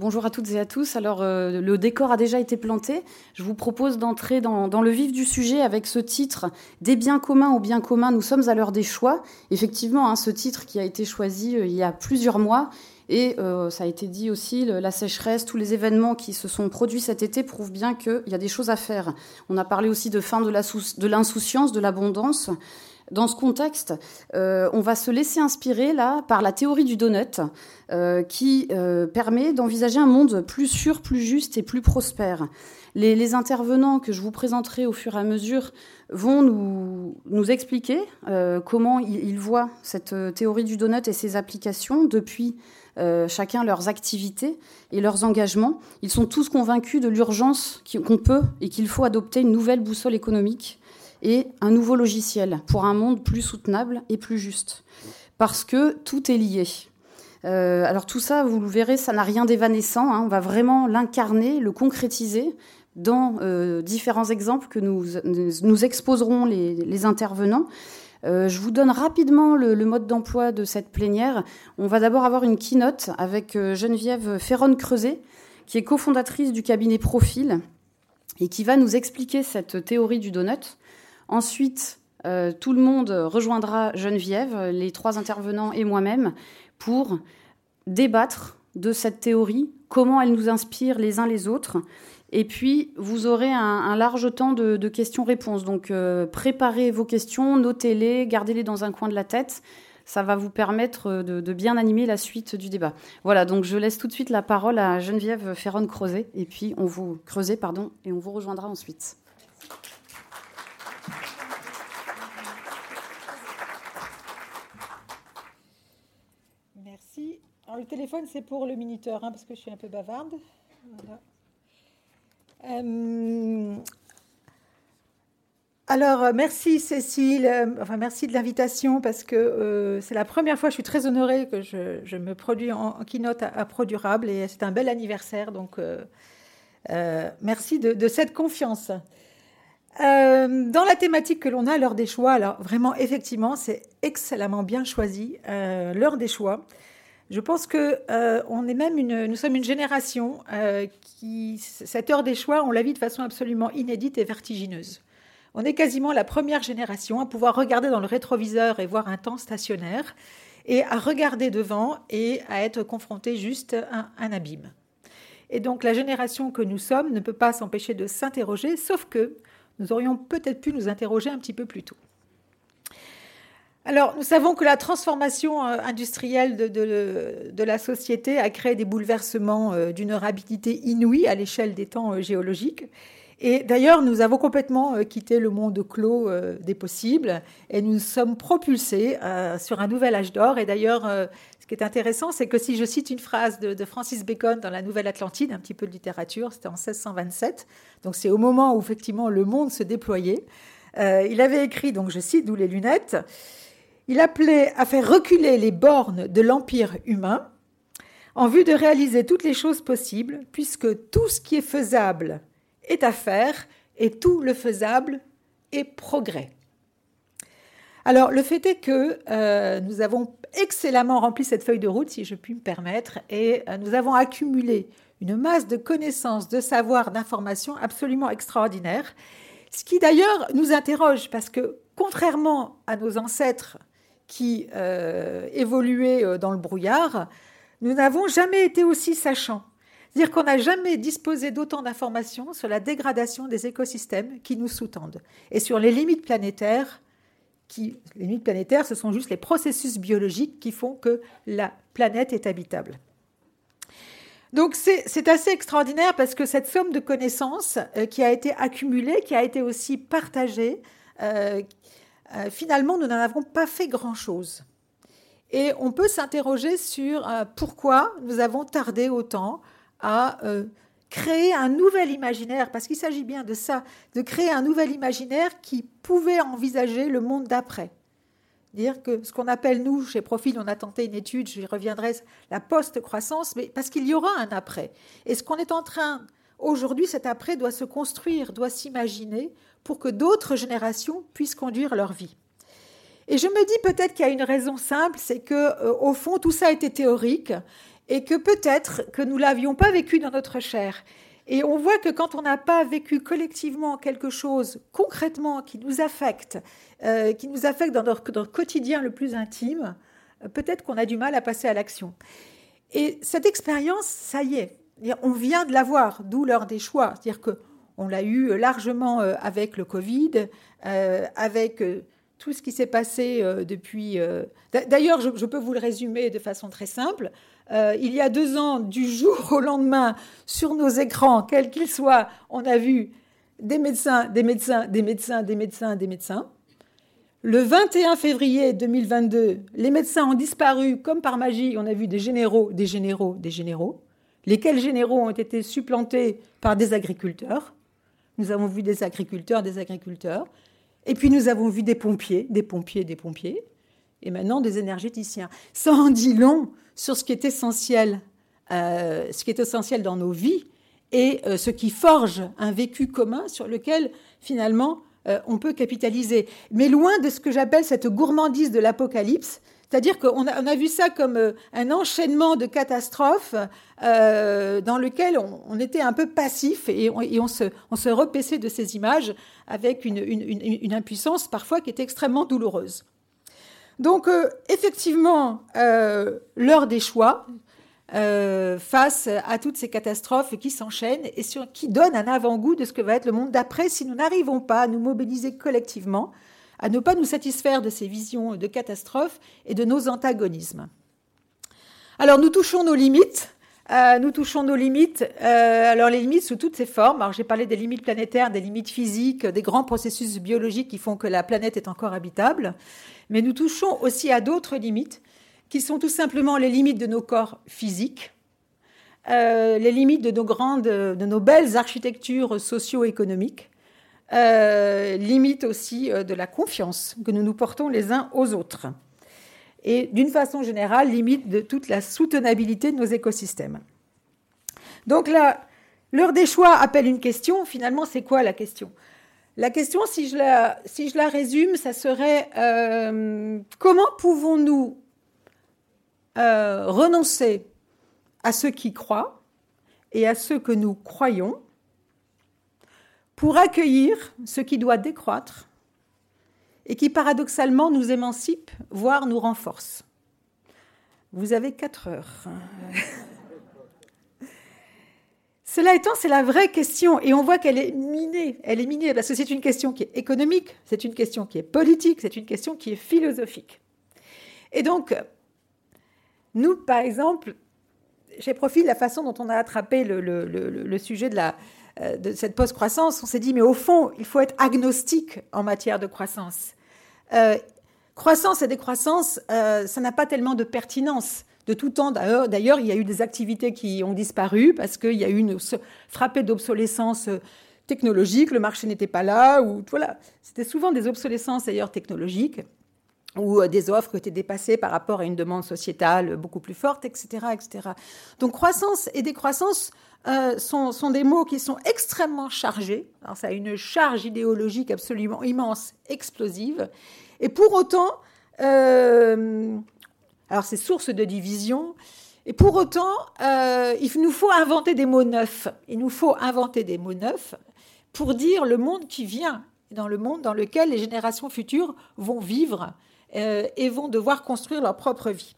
Bonjour à toutes et à tous. Alors, euh, le décor a déjà été planté. Je vous propose d'entrer dans, le vif du sujet avec ce titre Des biens communs aux biens communs, nous sommes à l'heure des choix. Effectivement, hein, ce titre qui a été choisi euh, il y a plusieurs mois. Et euh, ça a été dit aussi, la sécheresse, tous les événements qui se sont produits cet été prouvent bien qu'il y a des choses à faire. On a parlé aussi de fin de l'insouciance, de l'abondance. Dans ce contexte, euh, on va se laisser inspirer là par la théorie du donut, euh, qui euh, permet d'envisager un monde plus sûr, plus juste et plus prospère. Les, intervenants que je vous présenterai au fur et à mesure vont nous, nous expliquer comment ils, voient cette théorie du donut et ses applications depuis chacun leurs activités et leurs engagements. Ils sont tous convaincus de l'urgence qu'on peut et qu'il faut adopter une nouvelle boussole économique et un nouveau logiciel pour un monde plus soutenable et plus juste. Parce que tout est lié. Euh, alors tout ça, vous le verrez, ça n'a rien d'évanescent. Hein. On va vraiment l'incarner, le concrétiser dans euh, différents exemples que nous, nous exposerons les, intervenants. Euh, je vous donne rapidement le, mode d'emploi de cette plénière. On va d'abord avoir une keynote avec Geneviève Ferron-Creuset, qui est cofondatrice du cabinet Profil et qui va nous expliquer cette théorie du donut. Ensuite, euh, tout le monde rejoindra Geneviève, les trois intervenants et moi-même, pour débattre de cette théorie, comment elle nous inspire les uns les autres. Et puis, vous aurez un, large temps de, questions-réponses. Donc, euh, préparez vos questions, notez-les, gardez-les dans un coin de la tête. Ça va vous permettre de, de, bien animer la suite du débat. Voilà, donc je laisse tout de suite la parole à Geneviève Ferron-Creuset, et puis on vous pardon, et on vous rejoindra ensuite. Le téléphone, c'est pour le minuteur, hein, parce que je suis un peu bavarde. Euh, alors, euh, merci Cécile, euh, enfin merci de l'invitation parce que c'est la première fois, je suis très honorée que je, me produis en, keynote à, Pro Durable et c'est un bel anniversaire, donc merci de, cette confiance. dans la thématique que l'on a, l'heure des choix, alors vraiment, effectivement, c'est excellemment bien choisi, l'heure des choix. Je pense que euh, nous sommes une génération euh, qui, cette heure des choix, on la vit de façon absolument inédite et vertigineuse. On est quasiment la première génération à pouvoir regarder dans le rétroviseur et voir un temps stationnaire, et à regarder devant et à être confronté juste à un abîme. Et donc la génération que nous sommes ne peut pas s'empêcher de s'interroger, sauf que nous aurions peut-être pu nous interroger un petit peu plus tôt. Alors, nous savons que la transformation euh, industrielle de, la société a créé des bouleversements euh, d'une rapidité inouïe à l'échelle des temps euh, géologiques. Et d'ailleurs, nous avons complètement quitté le monde clos des possibles et nous sommes propulsés sur un nouvel âge d'or. Et d'ailleurs, ce qui est intéressant, c'est que si je cite une phrase de, de Francis Bacon dans la Nouvelle Atlantide, un petit peu de littérature, c'était en 1627, donc c'est au moment où effectivement le monde se déployait, il avait écrit, donc je cite, d'où les lunettes, il appelait à faire reculer les bornes de l'empire humain en vue de réaliser toutes les choses possibles, puisque tout ce qui est faisable est à faire et tout le faisable est progrès. Alors, le fait est que euh, nous avons excellemment rempli cette feuille de route, si je puis me permettre, et euh, nous avons accumulé une masse de connaissances, de savoirs, d'informations absolument extraordinaires, ce qui d'ailleurs nous interroge, parce que contrairement à nos ancêtres qui euh, évoluait euh, dans le brouillard, nous n'avons jamais été aussi sachants. C'est-à-dire qu'on n'a jamais disposé d'autant d'informations sur la dégradation des écosystèmes qui nous sous-tendent et sur les limites planétaires. Qui, les limites planétaires, ce sont juste les processus biologiques qui font que la planète est habitable. Donc c'est assez extraordinaire parce que cette somme de connaissances euh, qui a été accumulée, qui a été aussi partagée, finalement, nous n'en avons pas fait grand-chose. Et on peut s'interroger sur euh, pourquoi nous avons tardé autant à euh, créer un nouvel imaginaire, parce qu'il s'agit bien de ça, de créer un nouvel imaginaire qui pouvait envisager le monde d'après. Dire que ce qu'on appelle, nous, chez Profil, on a tenté une étude, j'y reviendrai, la post-croissance, mais parce qu'il y aura un après. Et ce qu'on est en train, aujourd'hui, cet après doit se construire, doit s'imaginer pour que d'autres générations puissent conduire leur vie. Et je me dis peut-être qu'il y a une raison simple, c'est que euh, au fond tout ça était théorique et que peut-être que nous l'avions pas vécu dans notre chair. Et on voit que quand on n'a pas vécu collectivement quelque chose concrètement qui nous affecte, euh, qui nous affecte dans notre, quotidien le plus intime, euh, peut-être qu'on a du mal à passer à l'action. Et cette expérience, ça y est, on vient de l'avoir, d'où l'heure des choix. C'est-à-dire qu'on l'a eu largement euh, avec le Covid, avec tout ce qui s'est passé depuis. D'ailleurs, je, peux vous le résumer de façon très simple. Euh, il y a deux ans, du jour au lendemain, sur nos écrans, quels qu'ils soient, on a vu des médecins, des médecins, des médecins, des médecins, des médecins. Le 21 février 2022, les médecins ont disparu comme par magie. On a vu des généraux, des généraux, des généraux. Lesquels généraux ont été supplantés par des agriculteurs. Nous avons vu des agriculteurs, des agriculteurs. Et puis nous avons vu des pompiers, des pompiers, des pompiers. Et maintenant des énergéticiens. Ça en dit long sur ce qui est essentiel, euh, ce dans nos vies et euh, ce qui forge un vécu commun sur lequel finalement euh, on peut capitaliser. Mais loin de ce que j'appelle cette gourmandise de l'apocalypse, c'est-à-dire qu'on a, vu ça comme un enchaînement de catastrophes dans lequel on, était un peu passif et on, se, repaissait de ces images avec une, impuissance parfois qui était extrêmement douloureuse. Donc, euh, effectivement, euh, l'heure des choix euh, face à toutes ces catastrophes qui s'enchaînent et qui donnent un avant-goût de ce que va être le monde d'après si nous n'arrivons pas à nous mobiliser collectivement, à ne pas nous satisfaire de ces visions de catastrophes et de nos antagonismes. Alors, nous touchons nos limites. nous touchons nos limites. alors les limites sous toutes ces formes. Alors j'ai parlé des limites planétaires, des limites physiques, des grands processus biologiques qui font que la planète est encore habitable mais nous touchons aussi à d'autres limites, qui sont tout simplement les limites de nos corps physiques, euh, les limites de nos grandes, de nos belles architectures socio-économiques, euh, limites aussi euh, de la confiance que nous nous portons les uns aux autres. Et d'une façon générale, limite de toute la soutenabilité de nos écosystèmes. Donc là, l'heure des choix appelle une question. Finalement, c'est quoi la question? La question, si je la, si je la résume, ça serait euh, comment pouvons-nous renoncer à ceux qui croient et à ceux que nous croyons? Pour accueillir ce qui doit décroître et qui paradoxalement nous émancipe, voire nous renforce. Vous avez quatre heures. Cela étant, c'est la vraie question et on voit qu'elle est minée. Elle est minée parce que c'est une question qui est économique, c'est une question qui est politique, c'est une question qui est philosophique. Et donc, nous, par exemple, j'ai profité de la façon dont on a attrapé le, sujet de, la, de cette post-croissance. On s'est dit, mais au fond, il faut être agnostique en matière de croissance. Euh, croissance et décroissance, euh, ça n'a pas tellement de pertinence de tout temps. D'ailleurs, il y a eu des activités qui ont disparu parce qu'il y a eu une frappée d'obsolescence euh, technologique, le marché n'était pas là, ou voilà. C'était souvent des obsolescences d'ailleurs technologiques ou euh, des offres qui étaient dépassées par rapport à une demande sociétale beaucoup plus forte, etc. etc. Donc croissance et décroissance euh, sont, des mots qui sont extrêmement chargés. Alors ça a une charge idéologique absolument immense, explosive. Et pour autant, alors c'est source de division. Et pour autant, euh, il nous faut inventer des mots neufs. Il nous faut inventer des mots neufs pour dire le monde qui vient, dans le monde dans lequel les générations futures vont vivre euh, et vont devoir construire leur propre vie.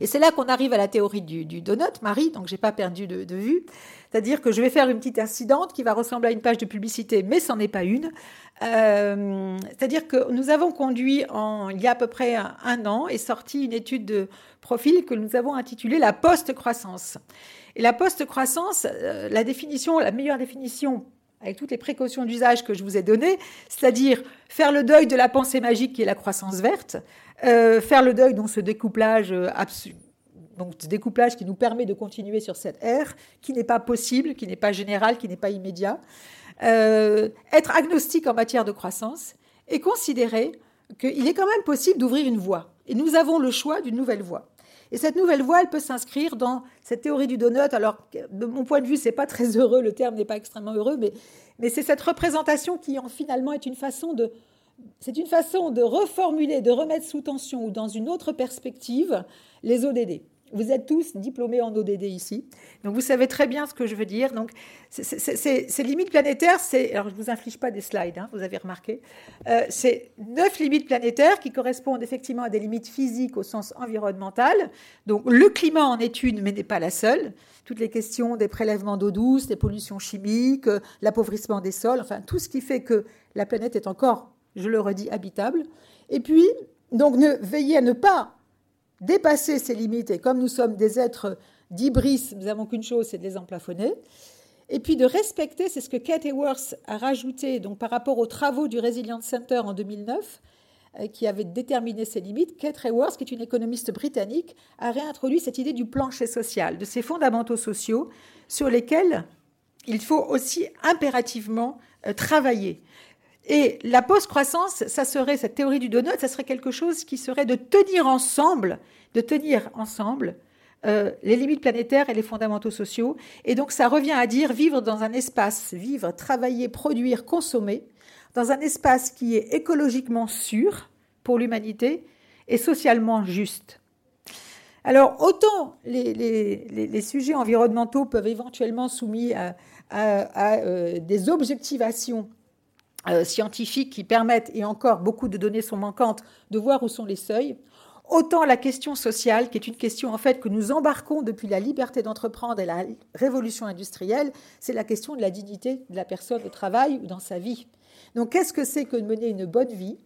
Et c'est là qu'on arrive à la théorie du, donut, Marie, donc j'ai pas perdu de, vue. C'est-à-dire que je vais faire une petite incidente qui va ressembler à une page de publicité, mais ce n'en est pas une. Euh, c'est-à-dire que nous avons conduit en, il y a à peu près un, an et sorti une étude de profil que nous avons intitulée la post-croissance. Et la post-croissance, euh, la définition, la meilleure définition avec toutes les précautions d'usage que je vous ai données, c'est-à-dire faire le deuil de la pensée magique qui est la croissance verte, euh, faire le deuil donc ce découplage euh, donc ce découplage qui nous permet de continuer sur cette ère, qui n'est pas possible, qui n'est pas général, qui n'est pas immédiat, euh, être agnostique en matière de croissance et considérer qu'il est quand même possible d'ouvrir une voie. Et nous avons le choix d'une nouvelle voie. Et cette nouvelle voie, elle peut s'inscrire dans cette théorie du donut. Alors, de mon point de vue, c'est pas très heureux, le terme n'est pas extrêmement heureux, mais, c'est cette représentation qui, en, finalement, est une façon de, une façon de reformuler, de remettre sous tension ou dans une autre perspective les ODD. Vous êtes tous diplômés en ODD ici, donc vous savez très bien ce que je veux dire. Donc, ces limites planétaires, c'est, alors je vous inflige pas des slides, hein, vous avez remarqué, euh, c'est neuf limites planétaires qui correspondent effectivement à des limites physiques au sens environnemental. Donc, le climat en est une, mais n'est pas la seule. Toutes les questions des prélèvements d'eau douce, des pollutions chimiques, euh, l'appauvrissement des sols, enfin tout ce qui fait que la planète est encore, je le redis, habitable. Et puis, donc, ne, veillez à ne pas dépasser ces limites. Et comme nous sommes des êtres d'ibris, nous n'avons qu'une chose, c'est de les emplafonner. Et puis de respecter, c'est ce que Kate Hayworth a rajouté par rapport aux travaux du Resilience Center en 2009, euh, qui avait déterminé ces limites. Kate Hayworth, qui est une économiste britannique, a réintroduit cette idée du plancher social, de ces fondamentaux sociaux sur lesquels il faut aussi impérativement euh, travailler. Et la post-croissance, ça serait, cette théorie du donut, ça serait quelque chose qui serait de tenir ensemble, de tenir ensemble euh, les limites planétaires et les fondamentaux sociaux. Et donc ça revient à dire vivre dans un espace, vivre, travailler, produire, consommer, dans un espace qui est écologiquement sûr pour l'humanité et socialement juste. Alors autant les, sujets environnementaux peuvent éventuellement soumis à, euh, des objectivations euh, scientifiques qui permettent, et encore beaucoup de données sont manquantes, de voir où sont les seuils. Autant la question sociale, qui est une question en fait que nous embarquons depuis la liberté d'entreprendre et la révolution industrielle, c'est la question de la dignité de la personne au travail ou dans sa vie. Donc qu'est-ce que c'est que de mener une bonne vie?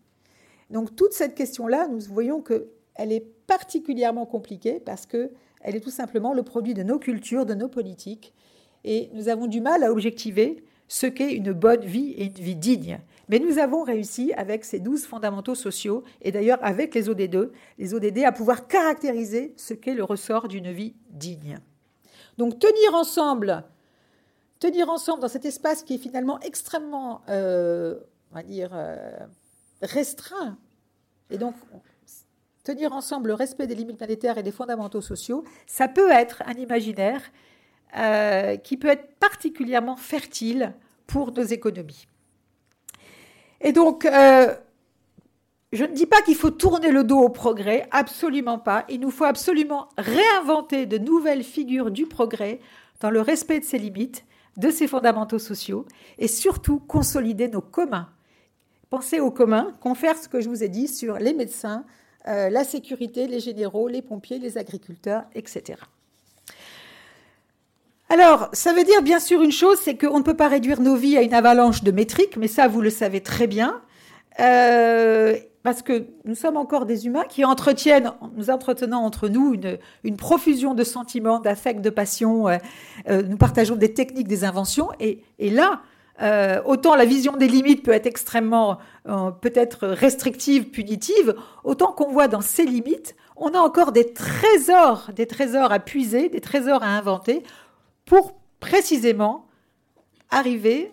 Donc toute cette question-là, nous voyons qu'elle est particulièrement compliquée parce qu'elle est tout simplement le produit de nos cultures, de nos politiques, et nous avons du mal à objectiver ce qu'est une bonne vie et une vie digne. Mais nous avons réussi avec ces douze fondamentaux sociaux, et d'ailleurs avec les ODD, les ODD, à pouvoir caractériser ce qu'est le ressort d'une vie digne. Donc tenir ensemble, tenir ensemble dans cet espace qui est finalement extrêmement, euh, on va dire, euh, restreint, et donc tenir ensemble le respect des limites planétaires et des fondamentaux sociaux, ça peut être un imaginaire euh, qui peut être particulièrement fertile pour nos économies. Et donc, euh, je ne dis pas qu'il faut tourner le dos au progrès, absolument pas. Il nous faut absolument réinventer de nouvelles figures du progrès dans le respect de ses limites, de ses fondamentaux sociaux, et surtout consolider nos communs. Pensez aux communs, confère ce que je vous ai dit sur les médecins, euh, la sécurité, les généraux, les pompiers, les agriculteurs, etc. Alors, ça veut dire bien sûr une chose, c'est qu'on ne peut pas réduire nos vies à une avalanche de métriques, mais ça, vous le savez très bien. Euh, parce que nous sommes encore des humains qui entretiennent, nous entretenons entre nous une, profusion de sentiments, d'affects, de passions. Euh, euh, nous partageons des techniques, des inventions. Et, là, autant la vision des limites peut être extrêmement, peut-être restrictive, punitive, autant qu'on voit dans ces limites, on a encore des trésors, des trésors à puiser, des trésors à inventer pour précisément arriver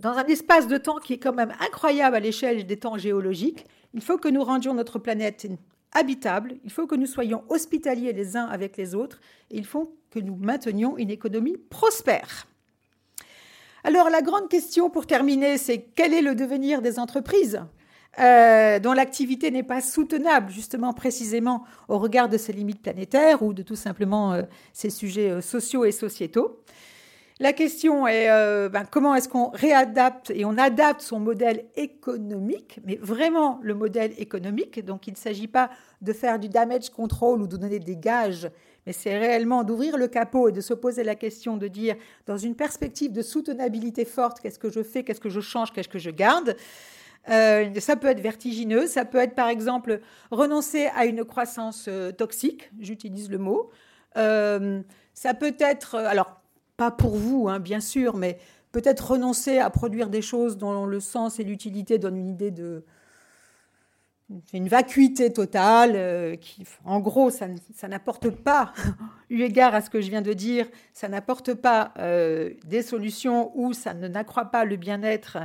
dans un espace de temps qui est quand même incroyable à l'échelle des temps géologiques. Il faut que nous rendions notre planète habitable, il faut que nous soyons hospitaliers les uns avec les autres, et il faut que nous maintenions une économie prospère. Alors la grande question pour terminer, c'est quel est le devenir des entreprises? Euh, dont l'activité n'est pas soutenable, justement, précisément au regard de ses limites planétaires ou de tout simplement euh, sujets euh, sociaux et sociétaux. La question est ben, comment est-ce qu'on réadapte et on adapte son modèle économique, mais vraiment le modèle économique? Donc il ne s'agit pas de faire du damage control ou de donner des gages, mais c'est réellement d'ouvrir le capot et de se poser la question de dire, dans une perspective de soutenabilité forte, qu'est-ce que je fais, qu'est-ce que je change, qu'est-ce que je garde? Euh, ça peut être vertigineux, ça peut être par exemple renoncer à une croissance euh, toxique, j'utilise le mot. Euh, ça peut être, alors pas pour vous, hein, bien sûr, mais peut-être renoncer à produire des choses dont le sens et l'utilité donnent une idée de une vacuité totale, qui, en gros, ça, n'apporte pas, eu égard à ce que je viens de dire, ça n'apporte pas des solutions ou ça ne n'accroît pas le bien-être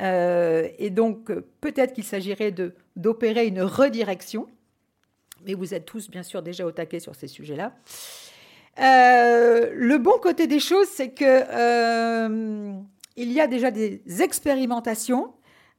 euh, et donc, peut-être qu'il s'agirait d'opérer une redirection, mais vous êtes tous, bien sûr, déjà au taquet sur ces sujets-là. Euh, le bon côté des choses, c'est que euh, il y a déjà des expérimentations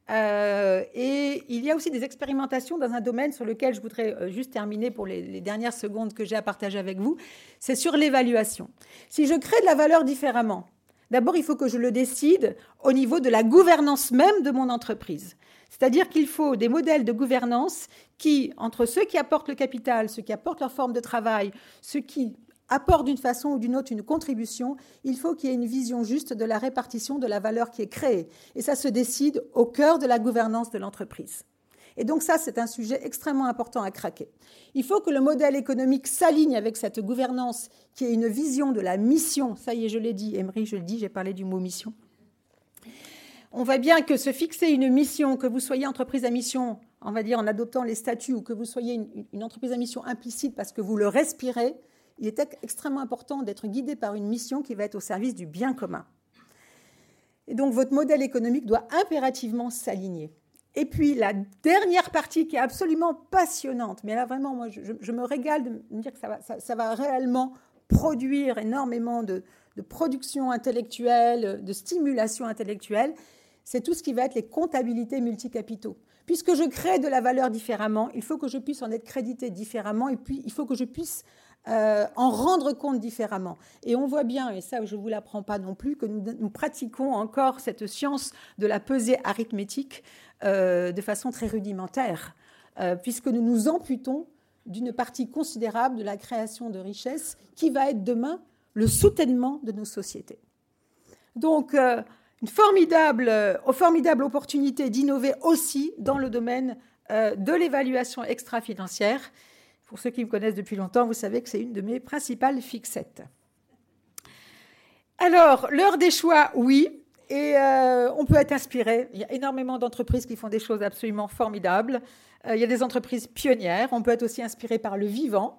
Euh, et il y a aussi des expérimentations dans un domaine sur lequel je voudrais euh, juste terminer pour les, dernières secondes que j'ai à partager avec vous. C'est sur l'évaluation. Si je crée de la valeur différemment, d'abord il faut que je le décide au niveau de la gouvernance même de mon entreprise. C'est-à-dire qu'il faut des modèles de gouvernance qui, entre ceux qui apportent le capital, ceux qui apportent leur forme de travail, ceux qui apportent d'une façon ou d'une autre une contribution, il faut qu'il y ait une vision juste de la répartition de la valeur qui est créée. Et ça se décide au cœur de la gouvernance de l'entreprise. Et donc ça, c'est un sujet extrêmement important à craquer. Il faut que le modèle économique s'aligne avec cette gouvernance qui est une vision de la mission. Ça y est, je l'ai dit, Emery, je le dis, j'ai parlé du mot mission. On voit bien que se fixer une mission, que vous soyez entreprise à mission, on va dire en adoptant les statuts, ou que vous soyez une, une entreprise à mission implicite parce que vous le respirez, il est extrêmement important d'être guidé par une mission qui va être au service du bien commun. Et donc votre modèle économique doit impérativement s'aligner. Et puis la dernière partie qui est absolument passionnante, mais là vraiment, moi, je, me régale de me dire que ça va, réellement produire énormément de, de, production intellectuelle, de stimulation intellectuelle, c'est tout ce qui va être les comptabilités multicapitaux. Puisque je crée de la valeur différemment, il faut que je puisse en être crédité différemment, et puis il faut que je puisse euh, en rendre compte différemment. Et on voit bien, et ça je ne vous l'apprends pas non plus, que nous, pratiquons encore cette science de la pesée arithmétique euh, de façon très rudimentaire, euh, puisque nous nous amputons d'une partie considérable de la création de richesses qui va être demain le soutènement de nos sociétés. Donc, une formidable, formidable opportunité d'innover aussi dans le domaine de l'évaluation extra-financière pour ceux qui me connaissent depuis longtemps, vous savez que c'est une de mes principales fixettes. Alors, l'heure des choix, oui. Et euh, on peut être inspiré. Il y a énormément d'entreprises qui font des choses absolument formidables. Euh, il y a des entreprises pionnières. On peut être aussi inspiré par le vivant.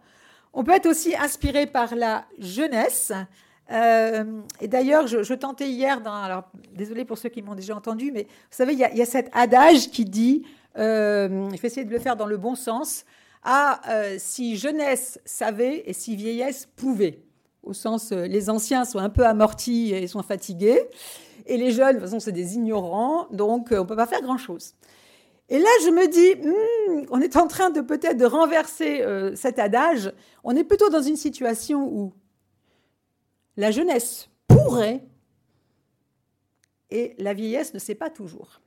On peut être aussi inspiré par la jeunesse. Euh, et d'ailleurs, je, tentais hier, dans, alors désolé pour ceux qui m'ont déjà entendu, mais vous savez, il y, a, il y a cet adage qui dit, il faut essayer de le faire dans le bon sens, à euh, si jeunesse savait et si vieillesse pouvait. Au sens, euh, les anciens sont un peu amortis et sont fatigués, et les jeunes, de toute façon, c'est des ignorants, donc euh, on ne peut pas faire grand-chose. Et là, je me dis, hmm, on est en train de peut-être de renverser cet adage. On est plutôt dans une situation où la jeunesse pourrait et la vieillesse ne sait pas toujours.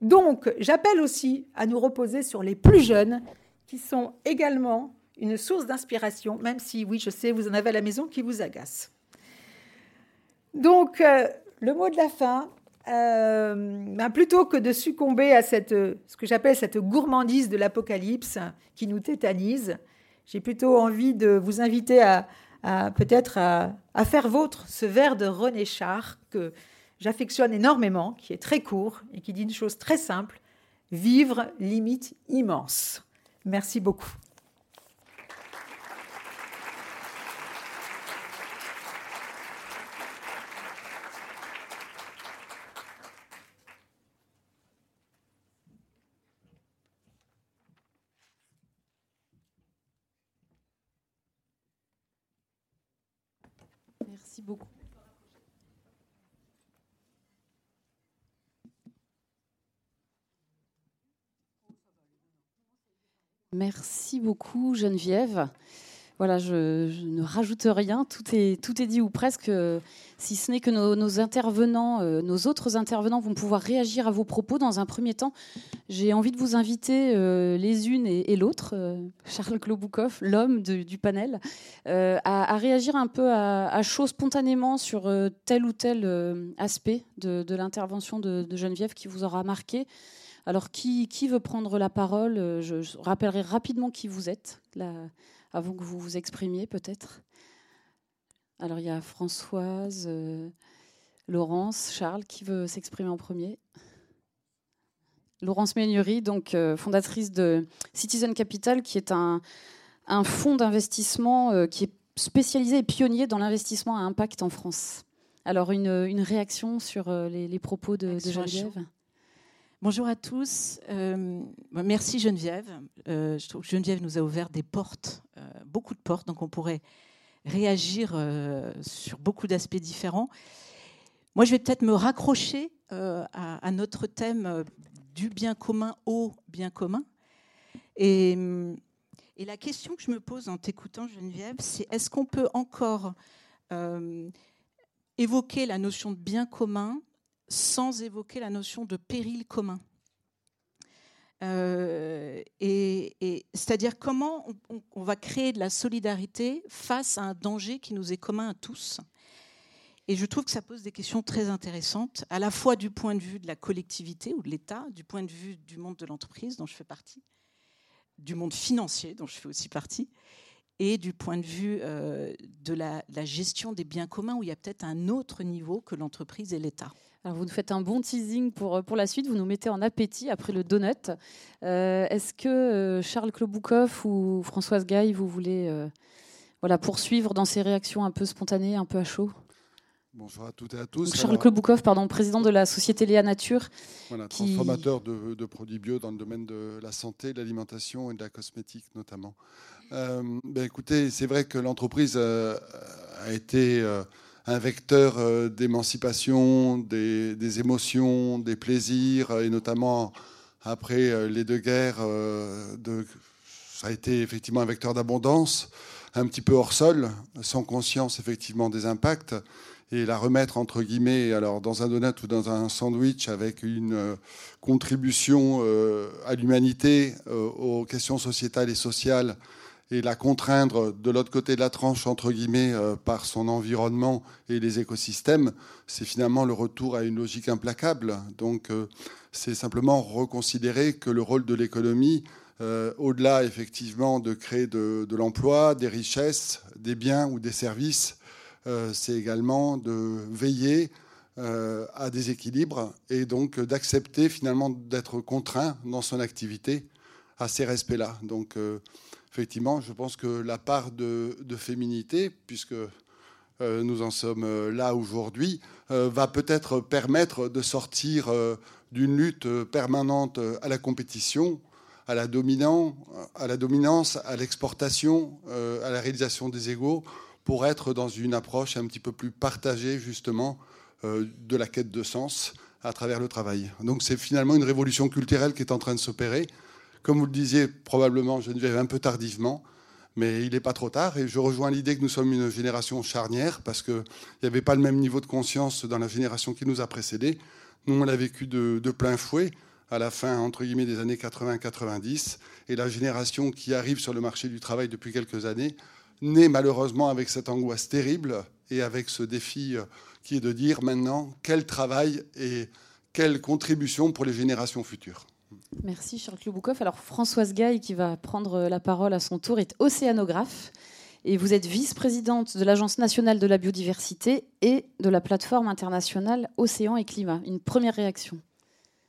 Donc, j'appelle aussi à nous reposer sur les plus jeunes, qui sont également une source d'inspiration, même si, oui, je sais, vous en avez à la maison qui vous agace. Donc, euh, le mot de la fin, euh, ben, plutôt que de succomber à cette, ce que j'appelle cette gourmandise de l'apocalypse qui nous tétanise, j'ai plutôt envie de vous inviter à, peut-être à, faire vôtre ce vers de René Char que j'affectionne énormément, qui est très court et qui dit une chose très simple, vivre limite immense. Merci beaucoup. Merci beaucoup. Merci beaucoup Geneviève. Voilà, je, ne rajoute rien, tout est, tout est dit ou presque, si ce n'est que nos, intervenants, euh, nos autres intervenants vont pouvoir réagir à vos propos. Dans un premier temps, j'ai envie de vous inviter euh, les unes et, l'autre, euh, Charles Kloboukov, l'homme du panel, à, réagir un peu à, chaud spontanément sur tel ou tel aspect de, l'intervention de, Geneviève qui vous aura marqué. Alors, qui, veut prendre la parole? Euh, je, rappellerai rapidement qui vous êtes, avant que vous vous exprimiez peut-être. Alors, il y a Françoise, euh, Laurence, Charles, qui veut s'exprimer en premier Laurence Ménury, donc euh, fondatrice de Citizen Capital, qui est un, fonds d'investissement qui est spécialisé et pionnier dans l'investissement à impact en France. Alors, une, réaction sur les, propos de, de Geneviève? Bonjour à tous. Euh, merci Geneviève. Euh, je trouve que Geneviève nous a ouvert des portes, euh, beaucoup de portes, donc on pourrait réagir sur beaucoup d'aspects différents. moi, je vais peut-être me raccrocher à, notre thème du bien commun au bien commun. Et, et, la question que je me pose en t'écoutant, Geneviève, c'est est-ce qu'on peut encore évoquer la notion de bien commun sans évoquer la notion de péril commun. Euh, et, c'est-à-dire comment on, va créer de la solidarité face à un danger qui nous est commun à tous. Et je trouve que ça pose des questions très intéressantes, à la fois du point de vue de la collectivité ou de l'État, du point de vue du monde de l'entreprise dont je fais partie, du monde financier dont je fais aussi partie, et du point de vue euh, de la, gestion des biens communs, où il y a peut-être un autre niveau que l'entreprise et l'État. Alors vous nous faites un bon teasing pour, pour la suite, vous nous mettez en appétit après le donut. Euh, est-ce que euh, Charles Kloboukov ou Françoise Gaille, vous voulez voilà, poursuivre dans ces réactions un peu spontanées, un peu à chaud? Bonjour à toutes et à tous. Charles Kloboukov, pardon, président de la société Léa Nature. Voilà, transformateur de, de, produits bio dans le domaine de la santé, de l'alimentation et de la cosmétique notamment. Euh, ben écoutez, c'est vrai que l'entreprise euh, a été euh, un vecteur d'émancipation, des, émotions, des plaisirs, et notamment après les deux guerres, de, ça a été effectivement un vecteur d'abondance, un petit peu hors sol, sans conscience effectivement des impacts et la remettre entre guillemets alors dans un donut ou dans un sandwich avec une contribution à l'humanité, aux questions sociétales et sociales et la contraindre de l'autre côté de la tranche, entre guillemets, euh, par son environnement et les écosystèmes, c'est finalement le retour à une logique implacable. Donc euh, c'est simplement reconsidérer que le rôle de l'économie, euh, au-delà effectivement de créer de, l'emploi, des richesses, des biens ou des services, c'est également de veiller à des équilibres et donc d'accepter finalement d'être contraint dans son activité à ces respects-là. Donc effectivement, je pense que la part de, féminité, puisque euh, nous en sommes euh, là aujourd'hui, euh, va peut-être permettre de sortir d'une lutte permanente à la compétition, à la, à la dominance, à l'exportation, à la réalisation des égaux, pour être dans une approche un petit peu plus partagée justement de la quête de sens à travers le travail. Donc c'est finalement une révolution culturelle qui est en train de s'opérer comme vous le disiez probablement, Geneviève, un peu tardivement, mais il n'est pas trop tard. Et je rejoins l'idée que nous sommes une génération charnière, parce qu'il n'y avait pas le même niveau de conscience dans la génération qui nous a précédés. Nous, on l'a vécu de, plein fouet à la fin, entre guillemets, des années 80-90. Et la génération qui arrive sur le marché du travail depuis quelques années naît malheureusement avec cette angoisse terrible et avec ce défi euh, qui est de dire maintenant quel travail et quelle contribution pour les générations futures. Merci Charles Kloboukov. Alors Françoise Gaille, qui va prendre la parole à son tour, est océanographe et vous êtes vice-présidente de l'Agence nationale de la biodiversité et de la plateforme internationale Océan et Climat. Une première réaction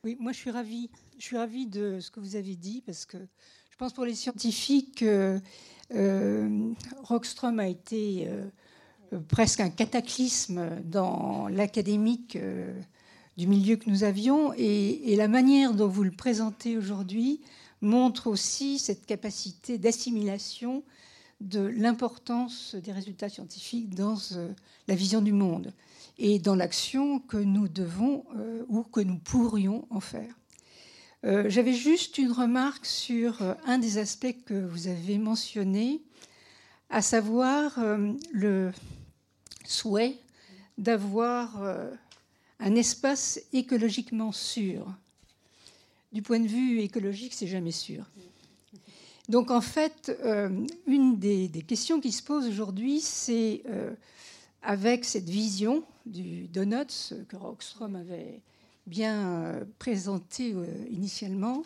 Oui, moi je suis ravie. Je suis ravie de ce que vous avez dit parce que je pense pour les scientifiques, euh, euh Rockstrom a été euh, presque un cataclysme dans l'académique. Du milieu que nous avions. Et, la manière dont vous le présentez aujourd'hui montre aussi cette capacité d'assimilation de l'importance des résultats scientifiques dans euh, la vision du monde et dans l'action que nous devons euh, ou que nous pourrions en faire. Euh, j'avais juste une remarque sur un des aspects que vous avez mentionné, à savoir le souhait d'avoir un espace écologiquement sûr. Du point de vue écologique, c'est jamais sûr. Donc en fait, euh, une des, questions qui se posent aujourd'hui, c'est euh, avec cette vision du Donuts que Rockstrom avait bien euh, présenté initialement,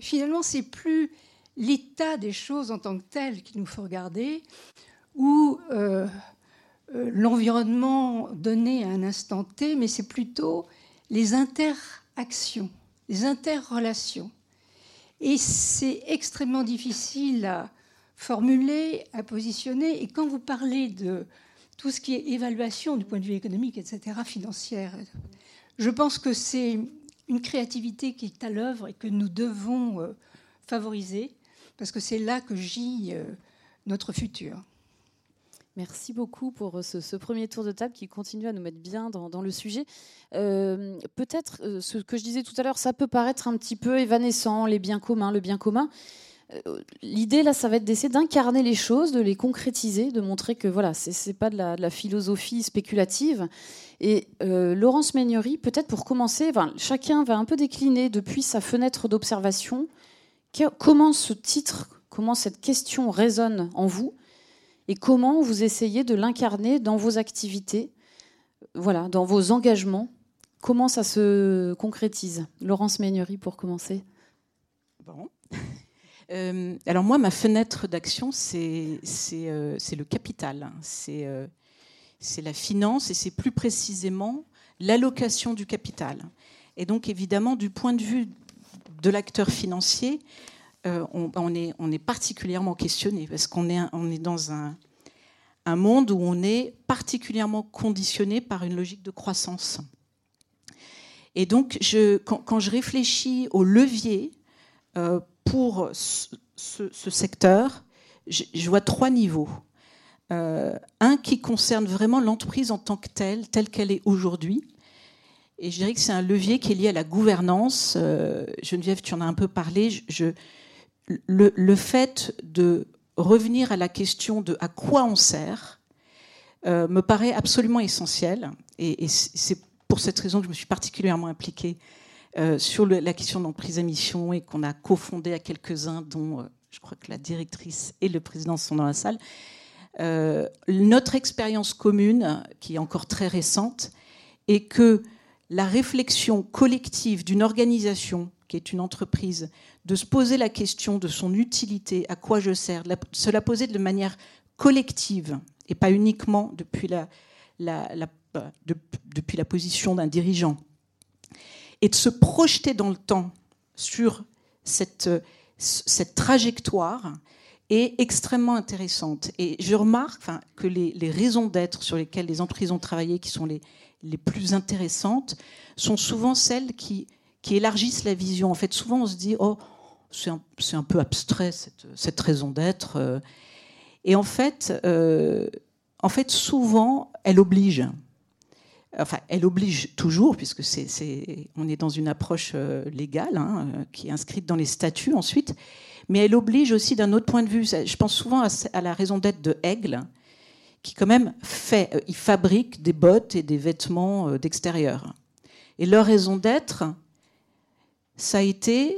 finalement, c'est plus l'état des choses en tant que tel qu'il nous faut regarder, ou l'environnement donné à un instant T, mais c'est plutôt les interactions, les interrelations. Et c'est extrêmement difficile à formuler, à positionner. Et quand vous parlez de tout ce qui est évaluation du point de vue économique, etc., financière, je pense que c'est une créativité qui est à l'œuvre et que nous devons euh, favoriser, parce que c'est là que gît euh, notre futur. Merci beaucoup pour euh, ce, premier tour de table qui continue à nous mettre bien dans, le sujet. Euh, peut-être euh, ce que je disais tout à l'heure, ça peut paraître un petit peu évanescent, les biens communs, le bien commun. L'idée là, ça va être d'essayer d'incarner les choses, de les concrétiser, de montrer que voilà, c'est pas de la, philosophie spéculative. Et Laurence Meignery, peut-être pour commencer, chacun va un peu décliner depuis sa fenêtre d'observation comment ce titre, comment cette question résonne en vous et comment vous essayez de l'incarner dans vos activités, voilà, dans vos engagements? Comment ça se concrétise? Laurence Meignery, pour commencer. Bon. Euh, alors moi, ma fenêtre d'action, c'est euh, le capital. Euh, c'est la finance et c'est plus précisément l'allocation du capital. Et donc, évidemment, du point de vue de l'acteur financier, euh, on, est, particulièrement questionné parce qu'on est, dans un, monde où on est particulièrement conditionné par une logique de croissance. Et donc, quand, je réfléchis au levier euh, pour ce, secteur, je, vois trois niveaux. Euh, un qui concerne vraiment l'entreprise en tant que telle, telle qu'elle est aujourd'hui. Et je dirais que c'est un levier qui est lié à la gouvernance. Geneviève, tu en as un peu parlé. Le, fait de revenir à la question de à quoi on sert euh, me paraît absolument essentiel. Et, c'est pour cette raison que je me suis particulièrement impliquée euh, sur la question d'emprise à mission et qu'on a cofondé à quelques-uns, dont euh, je crois que la directrice et le président sont dans la salle. notre expérience commune, qui est encore très récente, est que la réflexion collective d'une organisation qui est une entreprise de se poser la question de son utilité, à quoi je sers, de se la poser de manière collective et pas uniquement depuis la, depuis la position d'un dirigeant, et de se projeter dans le temps sur cette, cette trajectoire est extrêmement intéressante. Et je remarque que les, les raisons d'être sur lesquelles les entreprises ont travaillé, qui sont les, les plus intéressantes, sont souvent celles qui, qui élargissent la vision. En fait, souvent on se dit, oh, c'est un, peu abstrait cette, raison d'être. Euh. Et en fait, euh, en fait, souvent, elle oblige. Enfin, elle oblige toujours, puisque c'est, on est dans une approche euh, légale, hein, qui est inscrite dans les statuts ensuite, mais elle oblige aussi d'un autre point de vue. Je pense souvent à, la raison d'être de Aigle, qui quand même fait, il fabrique des bottes et des vêtements d'extérieur. Et leur raison d'être, ça a été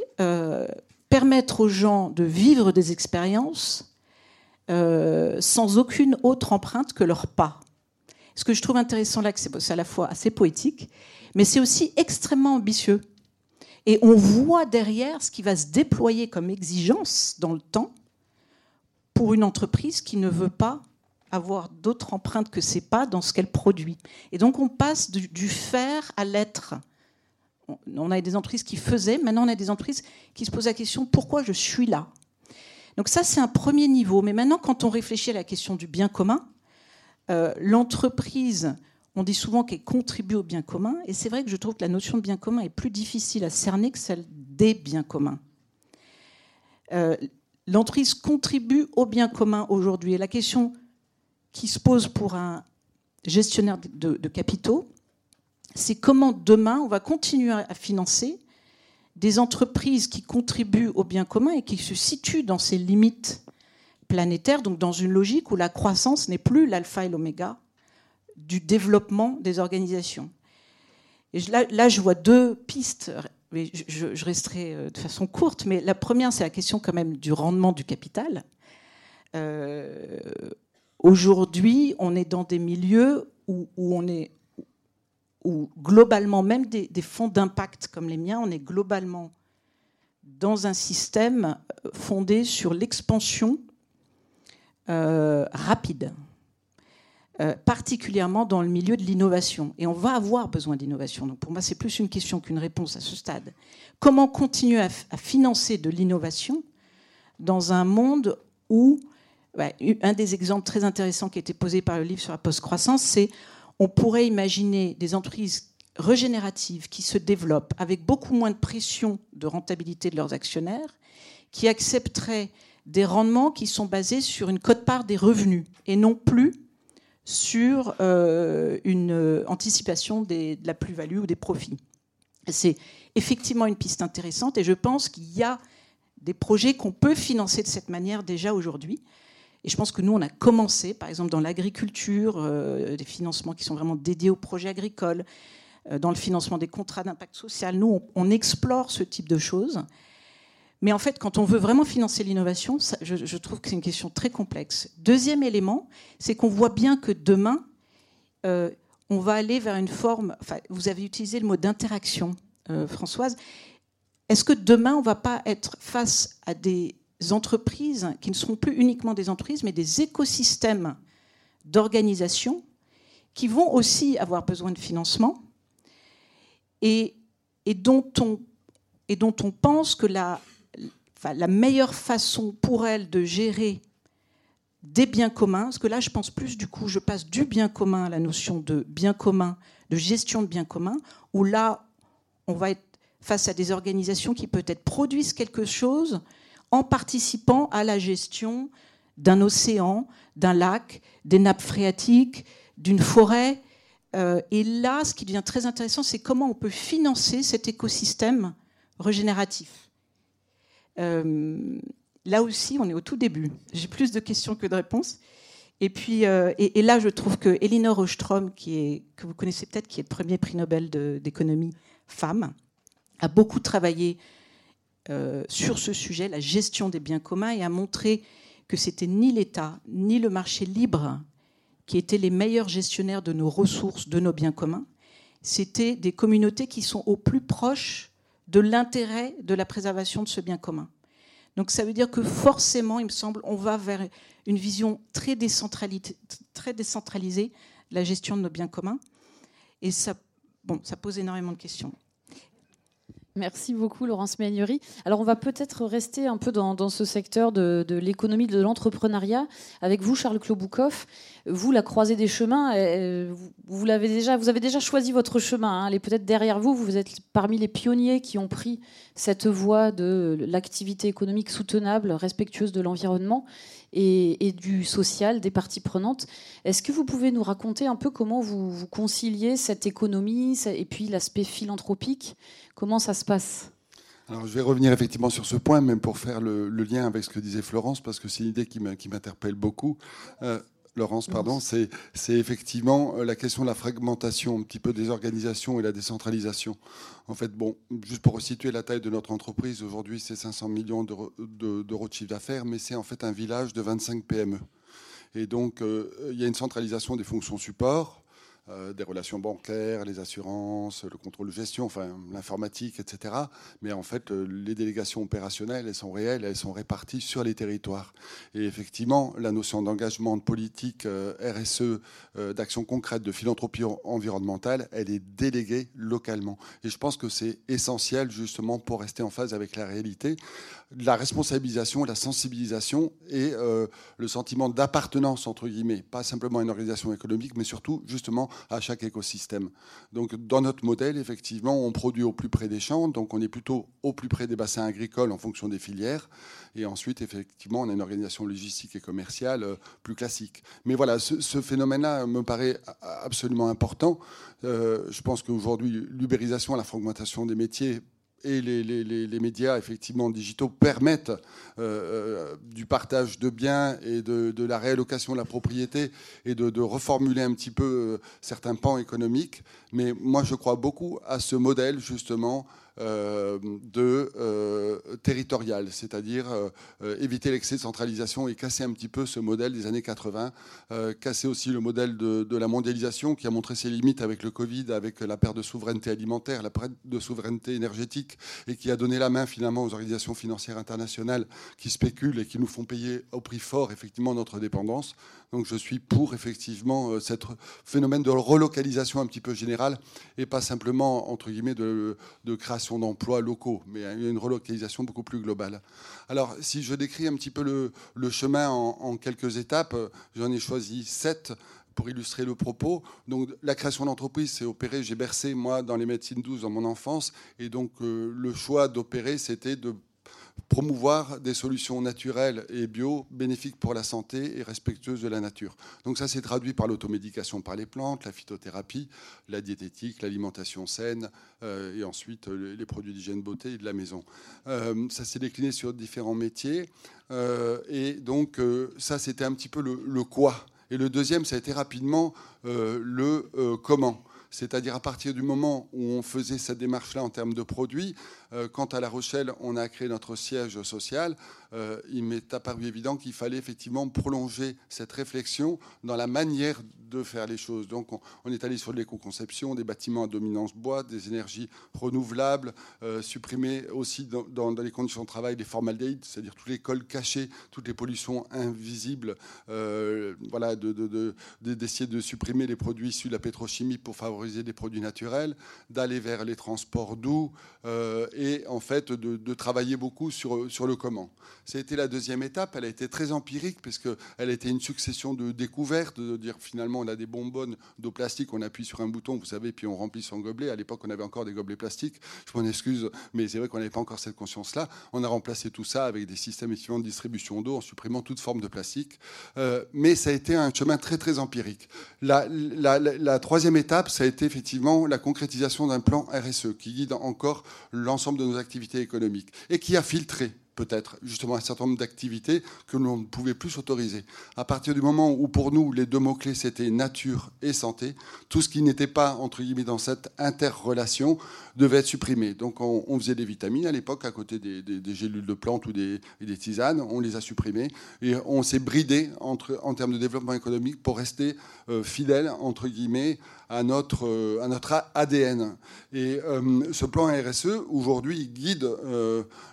permettre aux gens de vivre des expériences euh, sans aucune autre empreinte que leur pas. Ce que je trouve intéressant là, c'est à la fois assez poétique, mais c'est aussi extrêmement ambitieux. Et on voit derrière ce qui va se déployer comme exigence dans le temps pour une entreprise qui ne veut pas avoir d'autres empreintes que ses pas dans ce qu'elle produit. Et donc on passe du faire à l'être on a des entreprises qui faisaient, maintenant on a des entreprises qui se posent la question pourquoi je suis là? Donc ça c'est un premier niveau. Mais maintenant quand on réfléchit à la question du bien commun, euh, l'entreprise, on dit souvent qu'elle contribue au bien commun, et c'est vrai que je trouve que la notion de bien commun est plus difficile à cerner que celle des biens communs. Euh, l'entreprise contribue au bien commun aujourd'hui. Et la question qui se pose pour un gestionnaire de capitaux, c'est comment demain on va continuer à financer des entreprises qui contribuent au bien commun et qui se situent dans ces limites planétaires, donc dans une logique où la croissance n'est plus l'alpha et l'oméga du développement des organisations. Et là, je vois deux pistes, mais je, resterai euh, de façon courte, mais la première, c'est la question quand même du rendement du capital. Euh, aujourd'hui, on est dans des milieux où, où on est ou globalement, même des, fonds d'impact comme les miens, on est globalement dans un système euh, fondé sur l'expansion euh, rapide, euh, particulièrement dans le milieu de l'innovation. Et on va avoir besoin d'innovation. Donc pour moi, c'est plus une question qu'une réponse à ce stade. Comment continuer à, financer de l'innovation dans un monde où, un des exemples très intéressants qui a été posé par le livre sur la post-croissance, c'est on pourrait imaginer des entreprises régénératives qui se développent avec beaucoup moins de pression de rentabilité de leurs actionnaires, qui accepteraient des rendements qui sont basés sur une cote-part des revenus et non plus sur une anticipation de la plus-value ou des profits. C'est effectivement une piste intéressante et je pense qu'il y a des projets qu'on peut financer de cette manière déjà aujourd'hui. Et je pense que nous, on a commencé, par exemple, dans l'agriculture, euh, des financements qui sont vraiment dédiés aux projets agricoles, euh, dans le financement des contrats d'impact social. Nous, on, explore ce type de choses. Mais en fait, quand on veut vraiment financer l'innovation, je, trouve que c'est une question très complexe. Deuxième élément, c'est qu'on voit bien que demain, euh, on va aller vers une forme. Enfin, vous avez utilisé le mot d'interaction, Françoise. Est-ce que demain, on ne va pas être face à des entreprises qui ne seront plus uniquement des entreprises, mais des écosystèmes d'organisation qui vont aussi avoir besoin de financement et, dont, on, et dont on pense que la, la meilleure façon pour elles de gérer des biens communs, parce que là je pense plus du coup, je passe du bien commun à la notion de bien commun, de gestion de biens communs, où là on va être face à des organisations qui peut-être produisent quelque chose en participant à la gestion d'un océan, d'un lac, des nappes phréatiques, d'une forêt. Euh, et là, ce qui devient très intéressant, c'est comment on peut financer cet écosystème régénératif. Euh, là aussi, on est au tout début. J'ai plus de questions que de réponses. Et puis, euh, et, là, je trouve que Elinor Ostrom, que vous connaissez peut-être, qui est le premier prix Nobel d'économie femme, a beaucoup travaillé euh, sur ce sujet, la gestion des biens communs, et a montré que c'était ni l'État ni le marché libre qui étaient les meilleurs gestionnaires de nos ressources, de nos biens communs. C'était des communautés qui sont au plus proches de l'intérêt de la préservation de ce bien commun. Donc ça veut dire que forcément, il me semble, on va vers une vision très, très décentralisée de la gestion de nos biens communs. Et ça, bon, ça pose énormément de questions. Merci beaucoup, Laurence Magnery. Alors, on va peut-être rester un peu dans, ce secteur de, l'économie, de l'entrepreneuriat. Avec vous, Charles Kloboukov, vous, la croisée des chemins, euh, vous, déjà, vous avez déjà choisi votre chemin. Hein. Elle est peut-être derrière vous. Vous êtes parmi les pionniers qui ont pris cette voie de l'activité économique soutenable, respectueuse de l'environnement et, du social des parties prenantes. Est-ce que vous pouvez nous raconter un peu comment vous conciliez cette économie et puis l'aspect philanthropique Comment ça se passe alors, je vais revenir effectivement sur ce point, même pour faire le, lien avec ce que disait Florence, parce que c'est une idée qui m'interpelle beaucoup. Euh, Laurence, pardon, c'est effectivement euh, la question de la fragmentation, un petit peu des organisations et la décentralisation. En fait, bon, juste pour resituer la taille de notre entreprise, aujourd'hui c'est 500 millions d'euros de, chiffre d'affaires, mais c'est en fait un village de 25 PME. Et donc, euh, il y a une centralisation des fonctions support, euh, des relations bancaires, les assurances, le contrôle de gestion, enfin l'informatique, etc. Mais en fait, euh, les délégations opérationnelles, elles sont réelles, elles sont réparties sur les territoires. Et effectivement, la notion d'engagement de politique euh, RSE, d'action concrète, de philanthropie environnementale, elle est déléguée localement. Et je pense que c'est essentiel justement pour rester en phase avec la réalité la responsabilisation, la sensibilisation et le sentiment d'appartenance, entre guillemets, pas simplement à une organisation économique, mais surtout justement à chaque écosystème. Donc dans notre modèle, effectivement, on produit au plus près des champs, donc on est plutôt au plus près des bassins agricoles en fonction des filières. Et ensuite, effectivement, on a une organisation logistique et commerciale euh, plus classique. Mais voilà, ce, phénomène-là me paraît absolument important. Euh, je pense qu'aujourd'hui, l'ubérisation, la fragmentation des métiers et les, médias effectivement digitaux permettent euh, euh, du partage de biens et de, la réallocation de la propriété et de, reformuler un petit peu euh, certains pans économiques. Mais moi, je crois beaucoup à ce modèle justement de euh, territorial, c'est-à-dire euh, éviter l'excès de centralisation et casser un petit peu ce modèle des années 80, casser aussi le modèle de, la mondialisation qui a montré ses limites avec le Covid, avec la perte de souveraineté alimentaire, la perte de souveraineté énergétique et qui a donné la main finalement aux organisations financières internationales qui spéculent et qui nous font payer au prix fort effectivement notre dépendance. Donc je suis pour effectivement ce phénomène de relocalisation un petit peu général et pas simplement entre guillemets de création d'emplois locaux, mais a une relocalisation beaucoup plus globale. Alors, si je décris un petit peu le, chemin en, quelques étapes, j'en ai choisi sept pour illustrer le propos. Donc, la création d'entreprise s'est opérée, j'ai bercé, moi, dans les médecines douces dans mon enfance, et donc euh, le choix d'opérer, c'était de promouvoir des solutions naturelles et bio bénéfiques pour la santé et respectueuses de la nature. Donc ça s'est traduit par l'automédication par les plantes, la phytothérapie, la diététique, l'alimentation saine euh, et ensuite euh, les produits d'hygiène beauté et de la maison. Euh, ça s'est décliné sur différents métiers et donc ça c'était un petit peu le, le, quoi. Et le deuxième, ça a été rapidement le comment c'est-à-dire à partir du moment où on faisait cette démarche-là en termes de produits, euh, quant à La Rochelle, on a créé notre siège social. Euh, il m'est apparu évident qu'il fallait effectivement prolonger cette réflexion dans la manière de faire les choses. Donc, on, est allé sur l'éco-conception, des bâtiments à dominance bois, des énergies renouvelables, euh, supprimer aussi dans, les conditions de travail les formaldéhydes, c'est-à-dire tous les cols cachés, toutes les pollutions invisibles. voilà, d'essayer de, de supprimer les produits issus de la pétrochimie pour favoriser des produits naturels, d'aller vers les transports doux et en fait de, travailler beaucoup sur, sur le comment. C'était la deuxième étape, elle a été très empirique puisqu'elle était une succession de découvertes, de dire finalement on a des bonbonnes d'eau plastique, on appuie sur un bouton, vous savez, puis on remplit son gobelet. À l'époque on avait encore des gobelets plastiques, je m'en excuse, mais c'est vrai qu'on n'avait pas encore cette conscience-là. On a remplacé tout ça avec des systèmes de distribution d'eau en supprimant toute forme de plastique. Euh, mais ça a été un chemin très très empirique. La, la troisième étape, ça a été effectivement la concrétisation d'un plan RSE qui guide encore l'ensemble de nos activités économiques et qui a filtré peut-être justement un certain nombre d'activités que l'on ne pouvait plus s'autoriser. À partir du moment où pour nous les deux mots-clés c'était nature et santé, tout ce qui n'était pas entre guillemets dans cette interrelation devait être supprimé. Donc on, faisait des vitamines à l'époque à côté des, gélules de plantes ou des, tisanes, on les a supprimées et on s'est bridé entre, en termes de développement économique pour rester euh, fidèle entre guillemets à notre, euh, à notre ADN. Et euh, ce plan RSE aujourd'hui guide,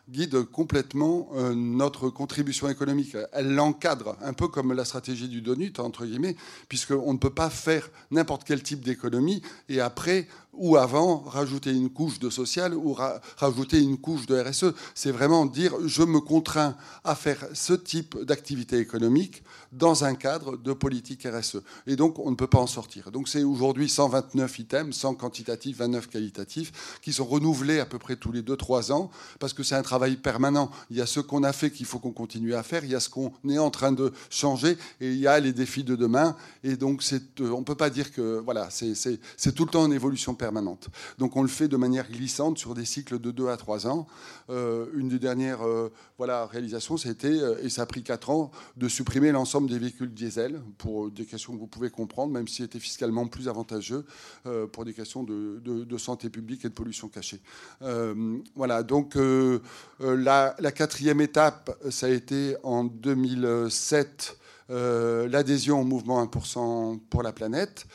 guide complètement notre contribution économique. Elle l'encadre un peu comme la stratégie du donut entre guillemets, puisqu'on ne peut pas faire n'importe quel type d'économie et après ou avant rajouter une couche de social ou rajouter une couche de RSE. C'est vraiment dire je me contrains à faire ce type d'activité économique dans un cadre de politique RSE. Et donc on ne peut pas en sortir. Donc c'est aujourd'hui 129 items, 100 quantitatifs, 29 qualitatifs, qui sont renouvelés à peu près tous les 2-3 ans, parce que c'est un travail permanent. Il y a ce qu'on a fait qu'il faut qu'on continue à faire, il y a ce qu'on est en train de changer, et il y a les défis de demain. Et donc euh, on ne peut pas dire que voilà, c'est tout le temps en évolution permanente. Donc on le fait de manière glissante sur des cycles de 2 à 3 ans. Euh, une des dernières euh, voilà, réalisations, c'était, et ça a pris 4 ans, de supprimer l'ensemble des véhicules diesel pour des questions que vous pouvez comprendre, même si c'était fiscalement plus avantageux euh, pour des questions de, santé publique et de pollution cachée. Euh, voilà, donc euh, la, quatrième étape, ça a été en 2007 l'adhésion au mouvement 1% pour la planète.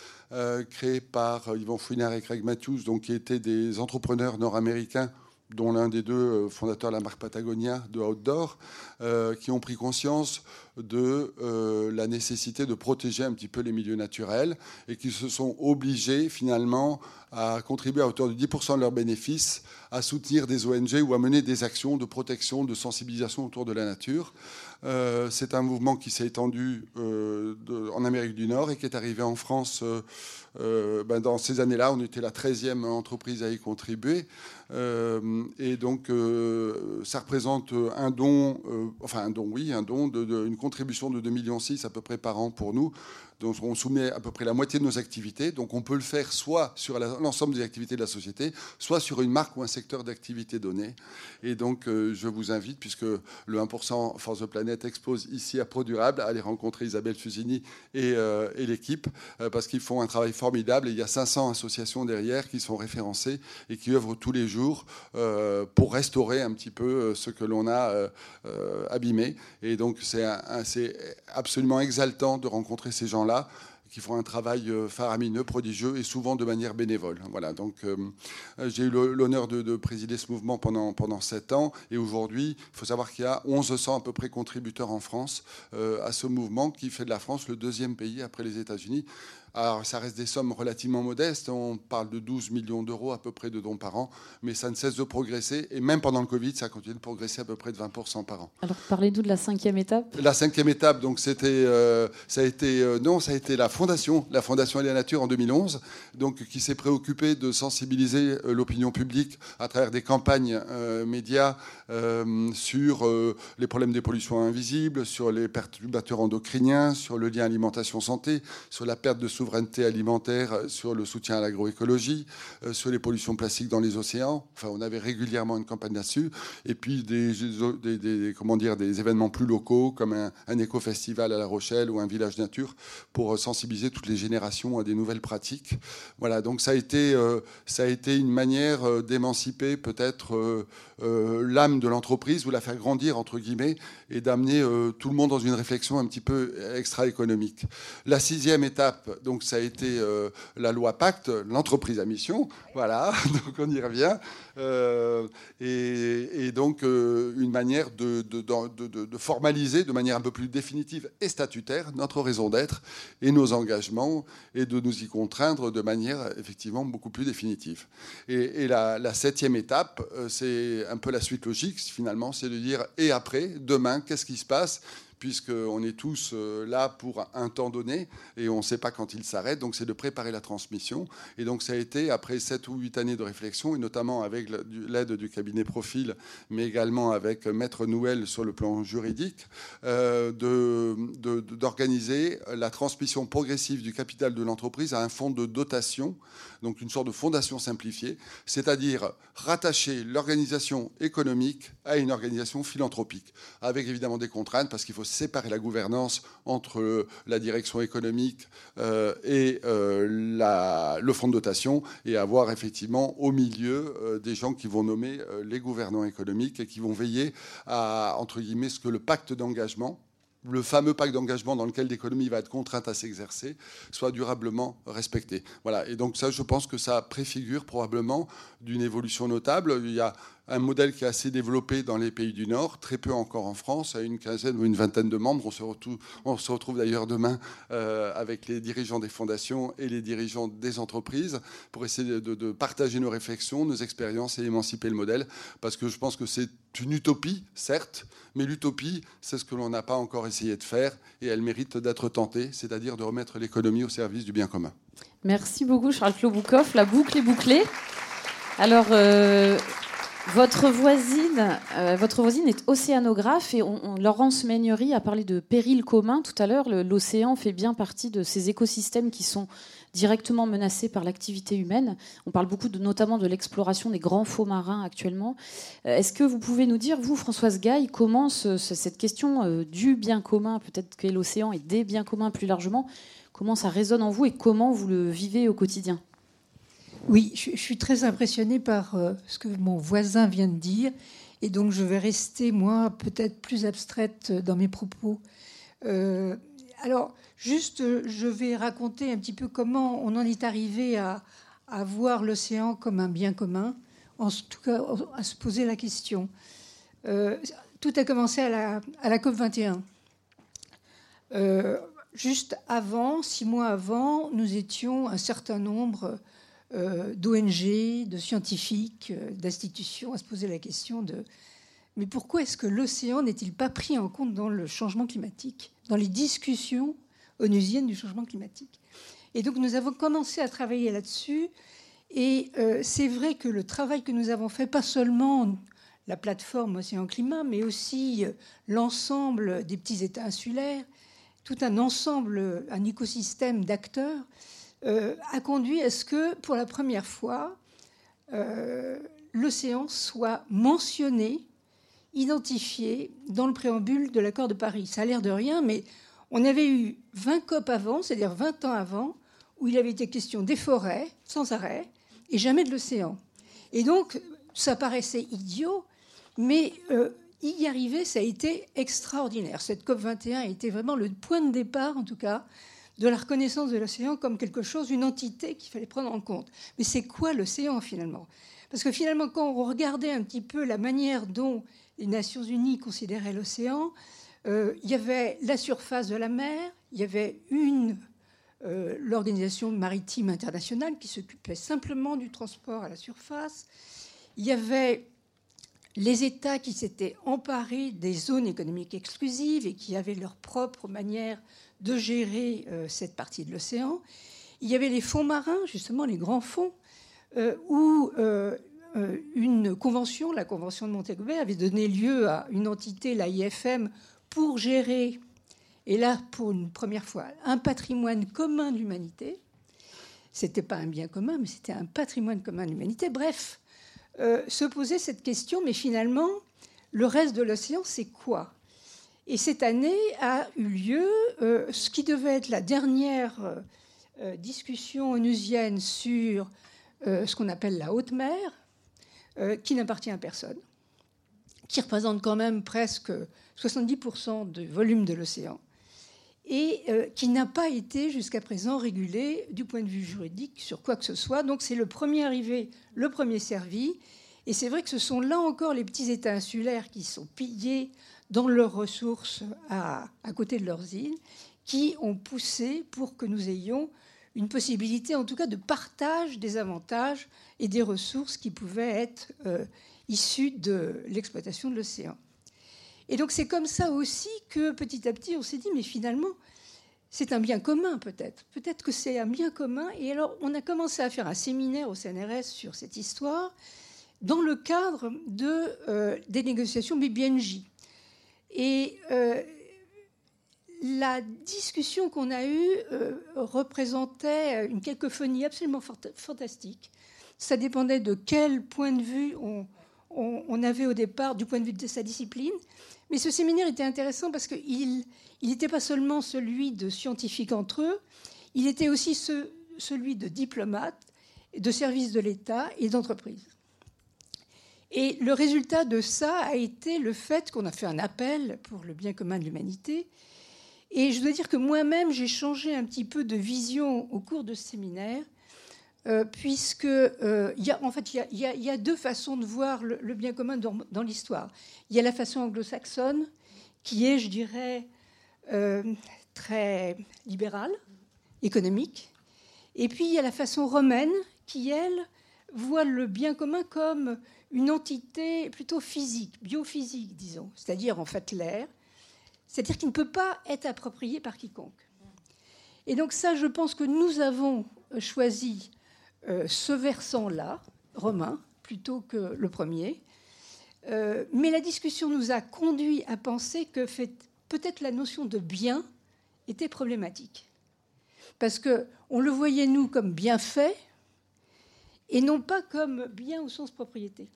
Créé par Yvon Fouinard et Craig Matthews, donc, qui étaient des entrepreneurs nord-américains dont l'un des deux fondateurs de la marque Patagonia de Outdoor, qui ont pris conscience de euh, la nécessité de protéger un petit peu les milieux naturels et qui se sont obligés finalement à contribuer à hauteur de 10% de leurs bénéfices à soutenir des ONG ou à mener des actions de protection, de sensibilisation autour de la nature. Euh, c'est un mouvement qui s'est étendu euh, en Amérique du Nord et qui est arrivé en France ben dans ces années-là. On était la 13e entreprise à y contribuer. et donc, ça représente un don, enfin un don, oui, un don de, de 2,6 millions à peu près par an pour nous. Donc on soumet à peu près la moitié de nos activités. Donc on peut le faire soit sur l'ensemble des activités de la société, soit sur une marque ou un secteur d'activité donné. Et donc euh, je vous invite, puisque le 1% Force de Planète expose ici à ProDurable, à aller rencontrer Isabelle Fusini et, euh, l'équipe, euh, parce qu'ils font un travail formidable. Et il y a 500 associations derrière qui sont référencées et qui œuvrent tous les jours pour restaurer un petit peu ce que l'on a abîmé. Et donc c'est absolument exaltant de rencontrer ces gens-là qui font un travail euh, faramineux, prodigieux et souvent de manière bénévole. Voilà, donc euh, j'ai eu l'honneur de, présider ce mouvement pendant, pendant 7 ans et aujourd'hui, il faut savoir qu'il y a 1100 à peu près contributeurs en France euh, à ce mouvement qui fait de la France le deuxième pays après les États-Unis. Alors, ça reste des sommes relativement modestes. On parle de 12 millions d'euros à peu près de dons par an, mais ça ne cesse de progresser. Et même pendant le Covid, ça continue de progresser à peu près de 20% par an. Alors, parlez-nous de la cinquième étape. La cinquième étape, donc, c'était, euh, ça a été, euh, non, ça a été la fondation, la Fondation et la Nature en 2011, donc qui s'est préoccupée de sensibiliser l'opinion publique à travers des campagnes médias sur les problèmes des pollutions invisibles, sur les perturbateurs endocriniens, sur le lien alimentation-santé, sur la perte de souveraineté alimentaire, sur le soutien à l'agroécologie, sur les pollutions plastiques dans les océans. Enfin, on avait régulièrement une campagne là-dessus. Et puis des, comment dire, des événements plus locaux, comme un, éco-festival à La Rochelle ou un village nature, pour sensibiliser toutes les générations à des nouvelles pratiques. Voilà, donc ça a été, euh, ça a été une manière euh, d'émanciper peut-être euh, l'âme de l'entreprise, ou la faire grandir, entre guillemets, et d'amener tout le monde dans une réflexion un petit peu extra-économique. La sixième étape, donc ça a été la loi Pacte, l'entreprise à mission. Voilà, donc on y revient. et, donc une manière de, formaliser de manière un peu plus définitive et statutaire notre raison d'être et nos engagements et de nous y contraindre de manière effectivement beaucoup plus définitive. Et, la, septième étape, euh, c'est un peu la suite logique finalement, c'est de dire et après, demain, qu'est-ce qui se passe? Puisqu'on est tous euh, là pour un temps donné et on ne sait pas quand il s'arrête. Donc c'est de préparer la transmission. Et donc ça a été, après 7 ou 8 années de réflexion, et notamment avec l'aide du cabinet Profil, mais également avec Maître Nouel sur le plan juridique, euh, d'organiser la transmission progressive du capital de l'entreprise à un fonds de dotation, donc une sorte de fondation simplifiée, c'est-à-dire rattacher l'organisation économique à une organisation philanthropique, avec évidemment des contraintes, parce qu'il faut séparer la gouvernance entre la direction économique euh, et euh, le fonds de dotation et avoir effectivement au milieu euh, des gens qui vont nommer les gouvernants économiques et qui vont veiller à, entre guillemets, ce que le pacte d'engagement, le fameux pacte d'engagement dans lequel l'économie va être contrainte à s'exercer soit durablement respecté. Voilà. Et donc ça, je pense que ça préfigure probablement d'une évolution notable. Il y a un modèle qui est assez développé dans les pays du Nord, très peu encore en France, à une quinzaine ou une vingtaine de membres. On se retrouve, d'ailleurs demain euh, avec les dirigeants des fondations et les dirigeants des entreprises pour essayer de, partager nos réflexions, nos expériences et émanciper le modèle. Parce que je pense que c'est une utopie, certes, mais l'utopie, c'est ce que l'on n'a pas encore essayé de faire et elle mérite d'être tentée, c'est-à-dire de remettre l'économie au service du bien commun. Merci beaucoup Charles Kloboukov. La boucle est bouclée. Alors, euh, votre voisine, euh, votre voisine est océanographe et Laurence Meignery a parlé de péril commun tout à l'heure. L'océan fait bien partie de ces écosystèmes qui sont directement menacés par l'activité humaine. On parle beaucoup notamment de l'exploration des grands faux marins actuellement. Euh, est-ce que vous pouvez nous dire, vous, Françoise Gaille, comment cette question euh, du bien commun, peut-être que l'océan et des biens communs plus largement, comment ça résonne en vous et comment vous le vivez au quotidien? Oui, je, suis très impressionnée par euh, ce que mon voisin vient de dire. Et donc, je vais rester, moi, peut-être plus abstraite dans mes propos. Euh, alors, juste, je vais raconter un petit peu comment on en est arrivé à, voir l'océan comme un bien commun, en tout cas à se poser la question. Euh, tout a commencé à la, à la COP 21. juste avant, six mois avant, nous étions un certain nombre euh, d'ONG, de scientifiques, euh, d'institutions à se poser la question de mais pourquoi est-ce que l'océan n'est-il pas pris en compte dans le changement climatique, dans les discussions onusiennes du changement climatique? Et donc nous avons commencé à travailler là-dessus. Et euh, c'est vrai que le travail que nous avons fait, pas seulement la plateforme Océan Climat, mais aussi l'ensemble des petits États insulaires, tout un ensemble, un écosystème d'acteurs, euh, a conduit à ce que, pour la première fois, euh, l'océan soit mentionné, identifié dans le préambule de l'accord de Paris. Ça a l'air de rien, mais on avait eu 20 COP avant, c'est-à-dire 20 ans avant, où il avait été question des forêts, sans arrêt, et jamais de l'océan. Et donc, ça paraissait idiot, mais euh, y arriver, ça a été extraordinaire. Cette COP 21 a été vraiment le point de départ, en tout cas, de la reconnaissance de l'océan comme quelque chose, une entité qu'il fallait prendre en compte. Mais c'est quoi l'océan finalement? Parce que finalement, quand on regardait un petit peu la manière dont les Nations Unies considéraient l'océan, euh, il y avait la surface de la mer, il y avait une euh, l'organisation maritime internationale qui s'occupait simplement du transport à la surface. Il y avait les États qui s'étaient emparés des zones économiques exclusives et qui avaient leur propre manière de gérer cette partie de l'océan. Il y avait les fonds marins, justement les grands fonds, où une convention, la convention de Montego avait donné lieu à une entité, la IFM, pour gérer, et là pour une première fois, un patrimoine commun de l'humanité. C'était pas un bien commun, mais c'était un patrimoine commun de l'humanité. Bref, euh, se poser cette question, mais finalement, le reste de l'océan, c'est quoi? Et cette année a eu lieu euh, ce qui devait être la dernière euh, discussion onusienne sur ce qu'on appelle la haute mer, qui n'appartient à personne, qui représente quand même presque 70% du volume de l'océan, et qui n'a pas été jusqu'à présent régulé du point de vue juridique sur quoi que ce soit. Donc c'est le premier arrivé, le premier servi. Et c'est vrai que ce sont là encore les petits États insulaires qui sont pillés dans leurs ressources à, côté de leurs îles, qui ont poussé pour que nous ayons une possibilité, en tout cas, de partage des avantages et des ressources qui pouvaient être euh, issues de l'exploitation de l'océan. Et donc c'est comme ça aussi que petit à petit on s'est dit, mais finalement, c'est un bien commun peut-être. Peut-être que c'est un bien commun. Et alors on a commencé à faire un séminaire au CNRS sur cette histoire dans le cadre euh, des négociations BBNJ. Et euh, la discussion qu'on a eue euh, représentait une cacophonie absolument fantastique. Ça dépendait de quel point de vue on, on, avait au départ, du point de vue de sa discipline. Mais ce séminaire était intéressant parce qu'il n'était pas seulement celui de scientifiques entre eux, il était aussi celui de diplomates, de services de l'État et d'entreprises. Et le résultat de ça a été le fait qu'on a fait un appel pour le bien commun de l'humanité. Et je dois dire que moi-même, j'ai changé un petit peu de vision au cours de ce séminaire, euh, puisque euh, y a, en fait, il y, a, deux façons de voir le, bien commun dans, l'histoire. Il y a la façon anglo-saxonne, qui est, je dirais, euh, très libérale, économique. Et puis il y a la façon romaine, qui, elle, voit le bien commun comme une entité plutôt physique, biophysique, disons, c'est-à-dire en fait l'air, c'est-à-dire qu'il ne peut pas être approprié par quiconque. Et donc ça, je pense que nous avons choisi euh, ce versant-là, romain, plutôt que le premier. Euh, mais la discussion nous a conduit à penser que peut-être la notion de bien était problématique. Parce qu'on le voyait, nous, comme bien fait, et non pas comme bien au sens propriété.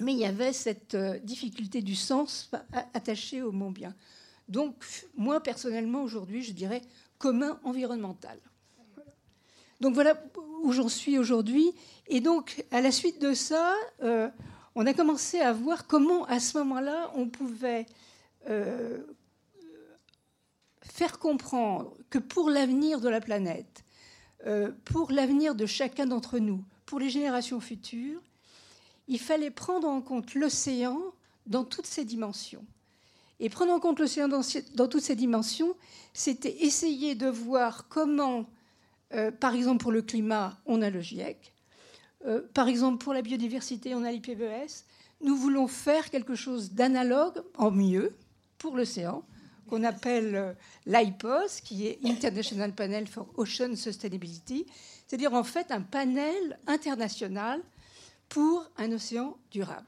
Mais il y avait cette euh, difficulté du sens attachée au mot bien. Donc, moi, personnellement, aujourd'hui, je dirais commun environnemental. Donc voilà où j'en suis aujourd'hui. Et donc, à la suite de ça, euh, on a commencé à voir comment, à ce moment-là, on pouvait euh, faire comprendre que pour l'avenir de la planète, pour l'avenir de chacun d'entre nous, pour les générations futures, il fallait prendre en compte l'océan dans toutes ses dimensions. Et prendre en compte l'océan dans, toutes ses dimensions, c'était essayer de voir comment, euh, par exemple pour le climat, on a le GIEC, euh, par exemple pour la biodiversité, on a l'IPBES. Nous voulons faire quelque chose d'analogue, en mieux, pour l'océan, qu'on appelle euh, l'IPOS, qui est International Panel for Ocean Sustainability, c'est-à-dire en fait un panel international pour un océan durable.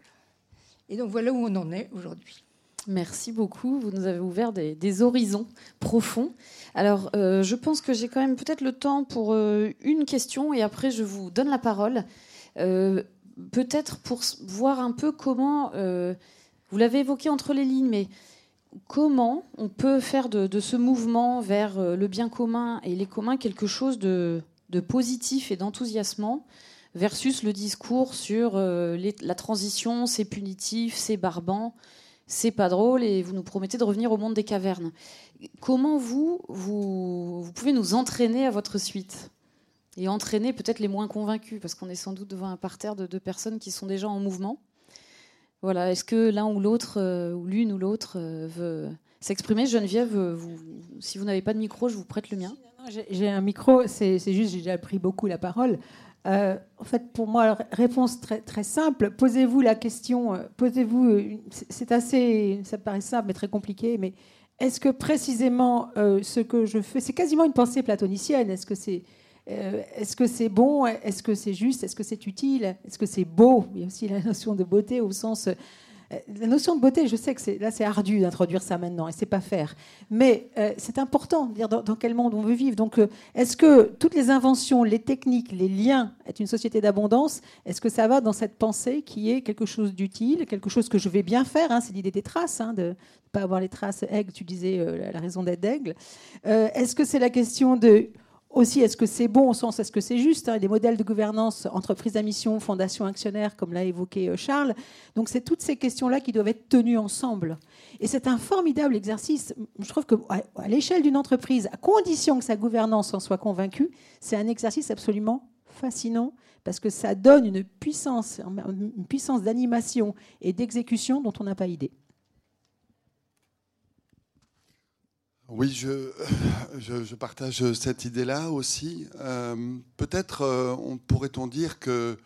Et donc voilà où on en est aujourd'hui. Merci beaucoup. Vous nous avez ouvert des, horizons profonds. Alors, euh, je pense que j'ai quand même peut-être le temps pour euh, une question et après je vous donne la parole. Euh, peut-être pour voir un peu comment, vous l'avez évoqué entre les lignes, mais comment on peut faire de, ce mouvement vers le bien commun et les communs quelque chose de, de positif et d'enthousiasmant versus le discours sur euh, la transition, c'est punitif, c'est barbant, c'est pas drôle et vous nous promettez de revenir au monde des cavernes. Comment vous, vous, pouvez nous entraîner à votre suite et entraîner peut-être les moins convaincus? Parce qu'on est sans doute devant un parterre de deux personnes qui sont déjà en mouvement. Voilà, est-ce que l'un ou l'autre, euh, ou l'une ou l'autre euh, veut s'exprimer? Geneviève, si vous n'avez pas de micro, je vous prête le mien. J'ai un micro, c'est juste, j'ai déjà pris beaucoup la parole. Euh, en fait, pour moi, réponse très, simple. Posez-vous la question, euh, posez-vous, c'est assez, ça paraît simple mais très compliqué, mais est-ce que précisément ce que je fais, c'est quasiment une pensée platonicienne. Est-ce que c'est est-ce que c'est bon? Est-ce que c'est juste? Est-ce que c'est utile? Est-ce que c'est beau? Il y a aussi la notion de beauté au sens euh, la notion de beauté, je sais que là c'est ardu d'introduire ça maintenant et c'est pas faire, mais euh, c'est important de dire dans, quel monde on veut vivre. Donc, euh, est-ce que toutes les inventions, les techniques, les liens est une société d'abondance? Est-ce que ça va dans cette pensée qui est quelque chose d'utile, quelque chose que je vais bien faire? Hein, C'est l'idée des traces, hein, de ne pas avoir les traces aigle. Tu disais la raison d'être d'aigle. est-ce que c'est la question de aussi, est-ce que c'est bon au sens, est-ce que c'est juste hein, Des modèles de gouvernance, entreprise à mission, fondation actionnaire, comme l'a évoqué euh, Charles. Donc, c'est toutes ces questions-là qui doivent être tenues ensemble. Et c'est un formidable exercice. Je trouve qu'à l'échelle d'une entreprise, à condition que sa gouvernance en soit convaincue, c'est un exercice absolument fascinant parce que ça donne une puissance, une puissance d'animation et d'exécution dont on n'a pas idée. Oui, je, je, partage cette idée-là aussi. Euh, peut-être euh, pourrait-on dire que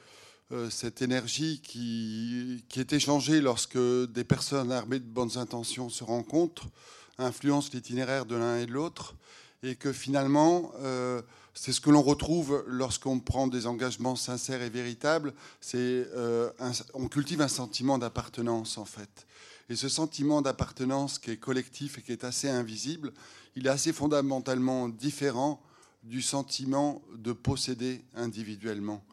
euh, cette énergie qui, qui, est échangée lorsque des personnes armées de bonnes intentions se rencontrent influence l'itinéraire de l'un et de l'autre, et que finalement, c'est ce que l'on retrouve lorsqu'on prend des engagements sincères et véritables. C'est on cultive un sentiment d'appartenance en fait. Et ce sentiment d'appartenance qui est collectif et qui est assez invisible, il est assez fondamentalement différent du sentiment de posséder individuellement.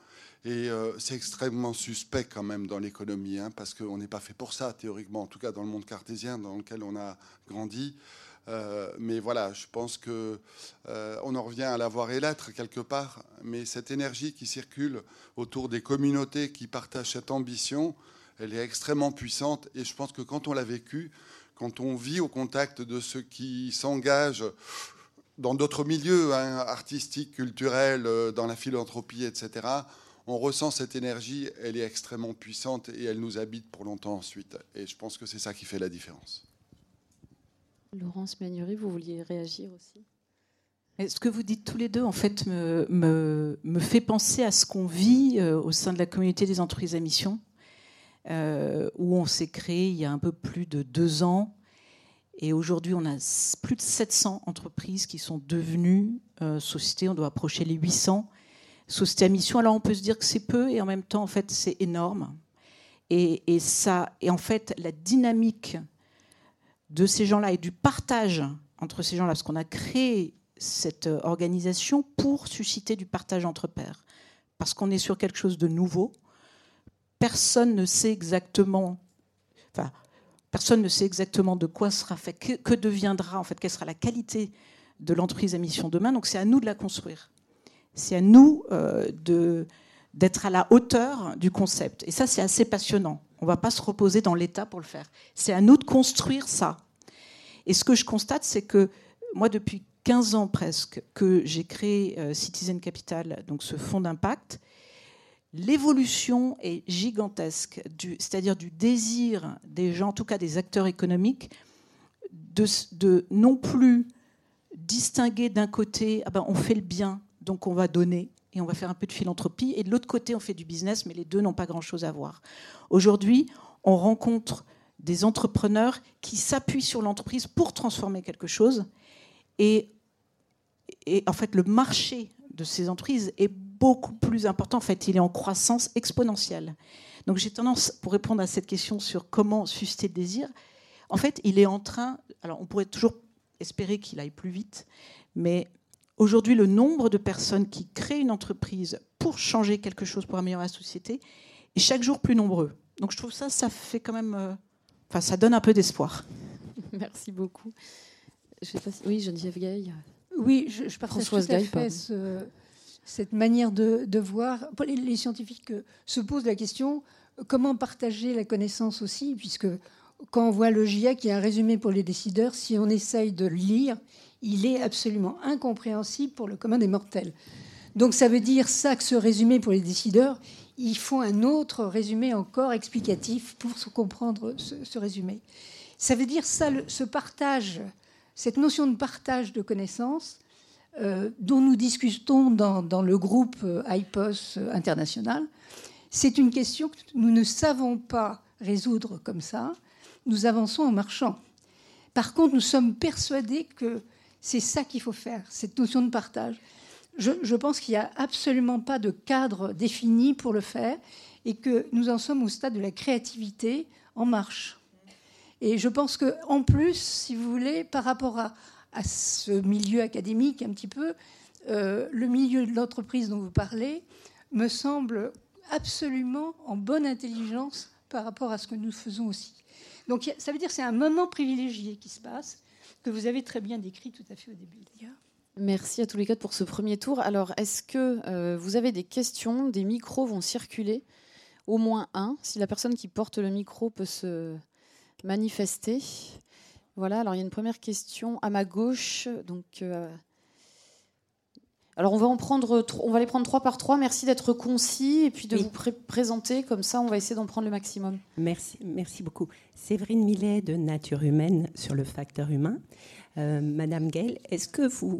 Et euh, c'est extrêmement suspect quand même dans l'économie, hein, parce qu'on n'est pas fait pour ça, théoriquement, en tout cas dans le monde cartésien dans lequel on a grandi. Euh, mais voilà, je pense que euh, on en revient à l'avoir et l'être quelque part. Mais cette énergie qui circule autour des communautés qui partagent cette ambition, elle est extrêmement puissante. Et je pense que quand on l'a vécu, quand on vit au contact de ceux qui s'engagent dans d'autres milieux hein, artistiques, culturels, euh, dans la philanthropie, etc., on ressent cette énergie, elle est extrêmement puissante et elle nous habite pour longtemps ensuite. Et je pense que c'est ça qui fait la différence. Laurence Magnery, vous vouliez réagir aussi? Ce que vous dites tous les deux, en fait, me, me, me fait penser à ce qu'on vit euh, au sein de la communauté des entreprises à mission. Euh, où on s'est créé il y a un peu plus de deux ans. Et aujourd'hui, on a plus de 700 entreprises qui sont devenues euh, sociétés. On doit approcher les 800 sociétés à mission. Alors, on peut se dire que c'est peu, et en même temps, en fait, c'est énorme. Et, ça, et en fait, la dynamique de ces gens-là et du partage entre ces gens-là, parce qu'on a créé cette euh, organisation pour susciter du partage entre pairs, parce qu'on est sur quelque chose de nouveau, personne ne sait exactement, enfin, personne ne sait exactement de quoi sera fait, que, deviendra en fait, quelle sera la qualité de l'entreprise à mission demain. Donc c'est à nous de la construire. C'est à nous euh, de d'être à la hauteur du concept. Et ça, c'est assez passionnant. On ne va pas se reposer dans l'État pour le faire. C'est à nous de construire ça. Et ce que je constate, c'est que moi, depuis 15 ans presque, que j'ai créé euh, Citizen Capital, donc ce fonds d'impact, l'évolution est gigantesque, c'est-à-dire du désir des gens, en tout cas des acteurs économiques, de, non plus distinguer d'un côté, ah ben, on fait le bien, donc on va donner et on va faire un peu de philanthropie, et de l'autre côté, on fait du business, mais les deux n'ont pas grand-chose à voir. Aujourd'hui, on rencontre des entrepreneurs qui s'appuient sur l'entreprise pour transformer quelque chose, et, et en fait, le marché de ces entreprises est beaucoup plus important. En fait, il est en croissance exponentielle. Donc j'ai tendance, pour répondre à cette question sur comment susciter le désir, en fait, il est en train, alors on pourrait toujours espérer qu'il aille plus vite, mais aujourd'hui, le nombre de personnes qui créent une entreprise pour changer quelque chose, pour améliorer la société, est chaque jour plus nombreux. Donc je trouve ça, ça fait quand même, euh, enfin, ça donne un peu d'espoir. Merci beaucoup. Je sais pas Oui, Geneviève Gaille. Oui, je, je partage Françoise tout à fait cette manière de, voir. Les, scientifiques euh, se posent la question comment partager la connaissance aussi, puisque quand on voit le GIEC, qui est un résumé pour les décideurs, si on essaye de le lire, il est absolument incompréhensible pour le commun des mortels. Donc ça veut dire ça que ce résumé pour les décideurs, il faut un autre résumé encore explicatif pour comprendre ce, résumé. Ça veut dire ça, ce partage, cette notion de partage de connaissances, euh, dont nous discutons dans, le groupe euh, IPOS euh, international, c'est une question que nous ne savons pas résoudre comme ça. Nous avançons en marchant. Par contre, nous sommes persuadés que c'est ça qu'il faut faire, cette notion de partage. Je, je pense qu'il n'y a absolument pas de cadre défini pour le faire et que nous en sommes au stade de la créativité en marche. Et je pense qu'en plus, si vous voulez, par rapport à, à ce milieu académique un petit peu, euh, le milieu de l'entreprise dont vous parlez me semble absolument en bonne intelligence par rapport à ce que nous faisons aussi. Donc ça veut dire que c'est un moment privilégié qui se passe, que vous avez très bien décrit tout à fait au début Merci à tous les quatre pour ce premier tour. Alors, est-ce que euh, vous avez des questions? Des micros vont circuler, au moins un. Si la personne qui porte le micro peut se manifester. Voilà, alors il y a une première question à ma gauche. Donc, euh, alors on va en prendre, on va les prendre trois par trois. Merci d'être concis et puis de vous présenter comme ça. On va essayer d'en prendre le maximum. Merci, merci beaucoup. Séverine Millet de Nature Humaine sur le facteur humain. Euh, Madame Gale, est-ce que vous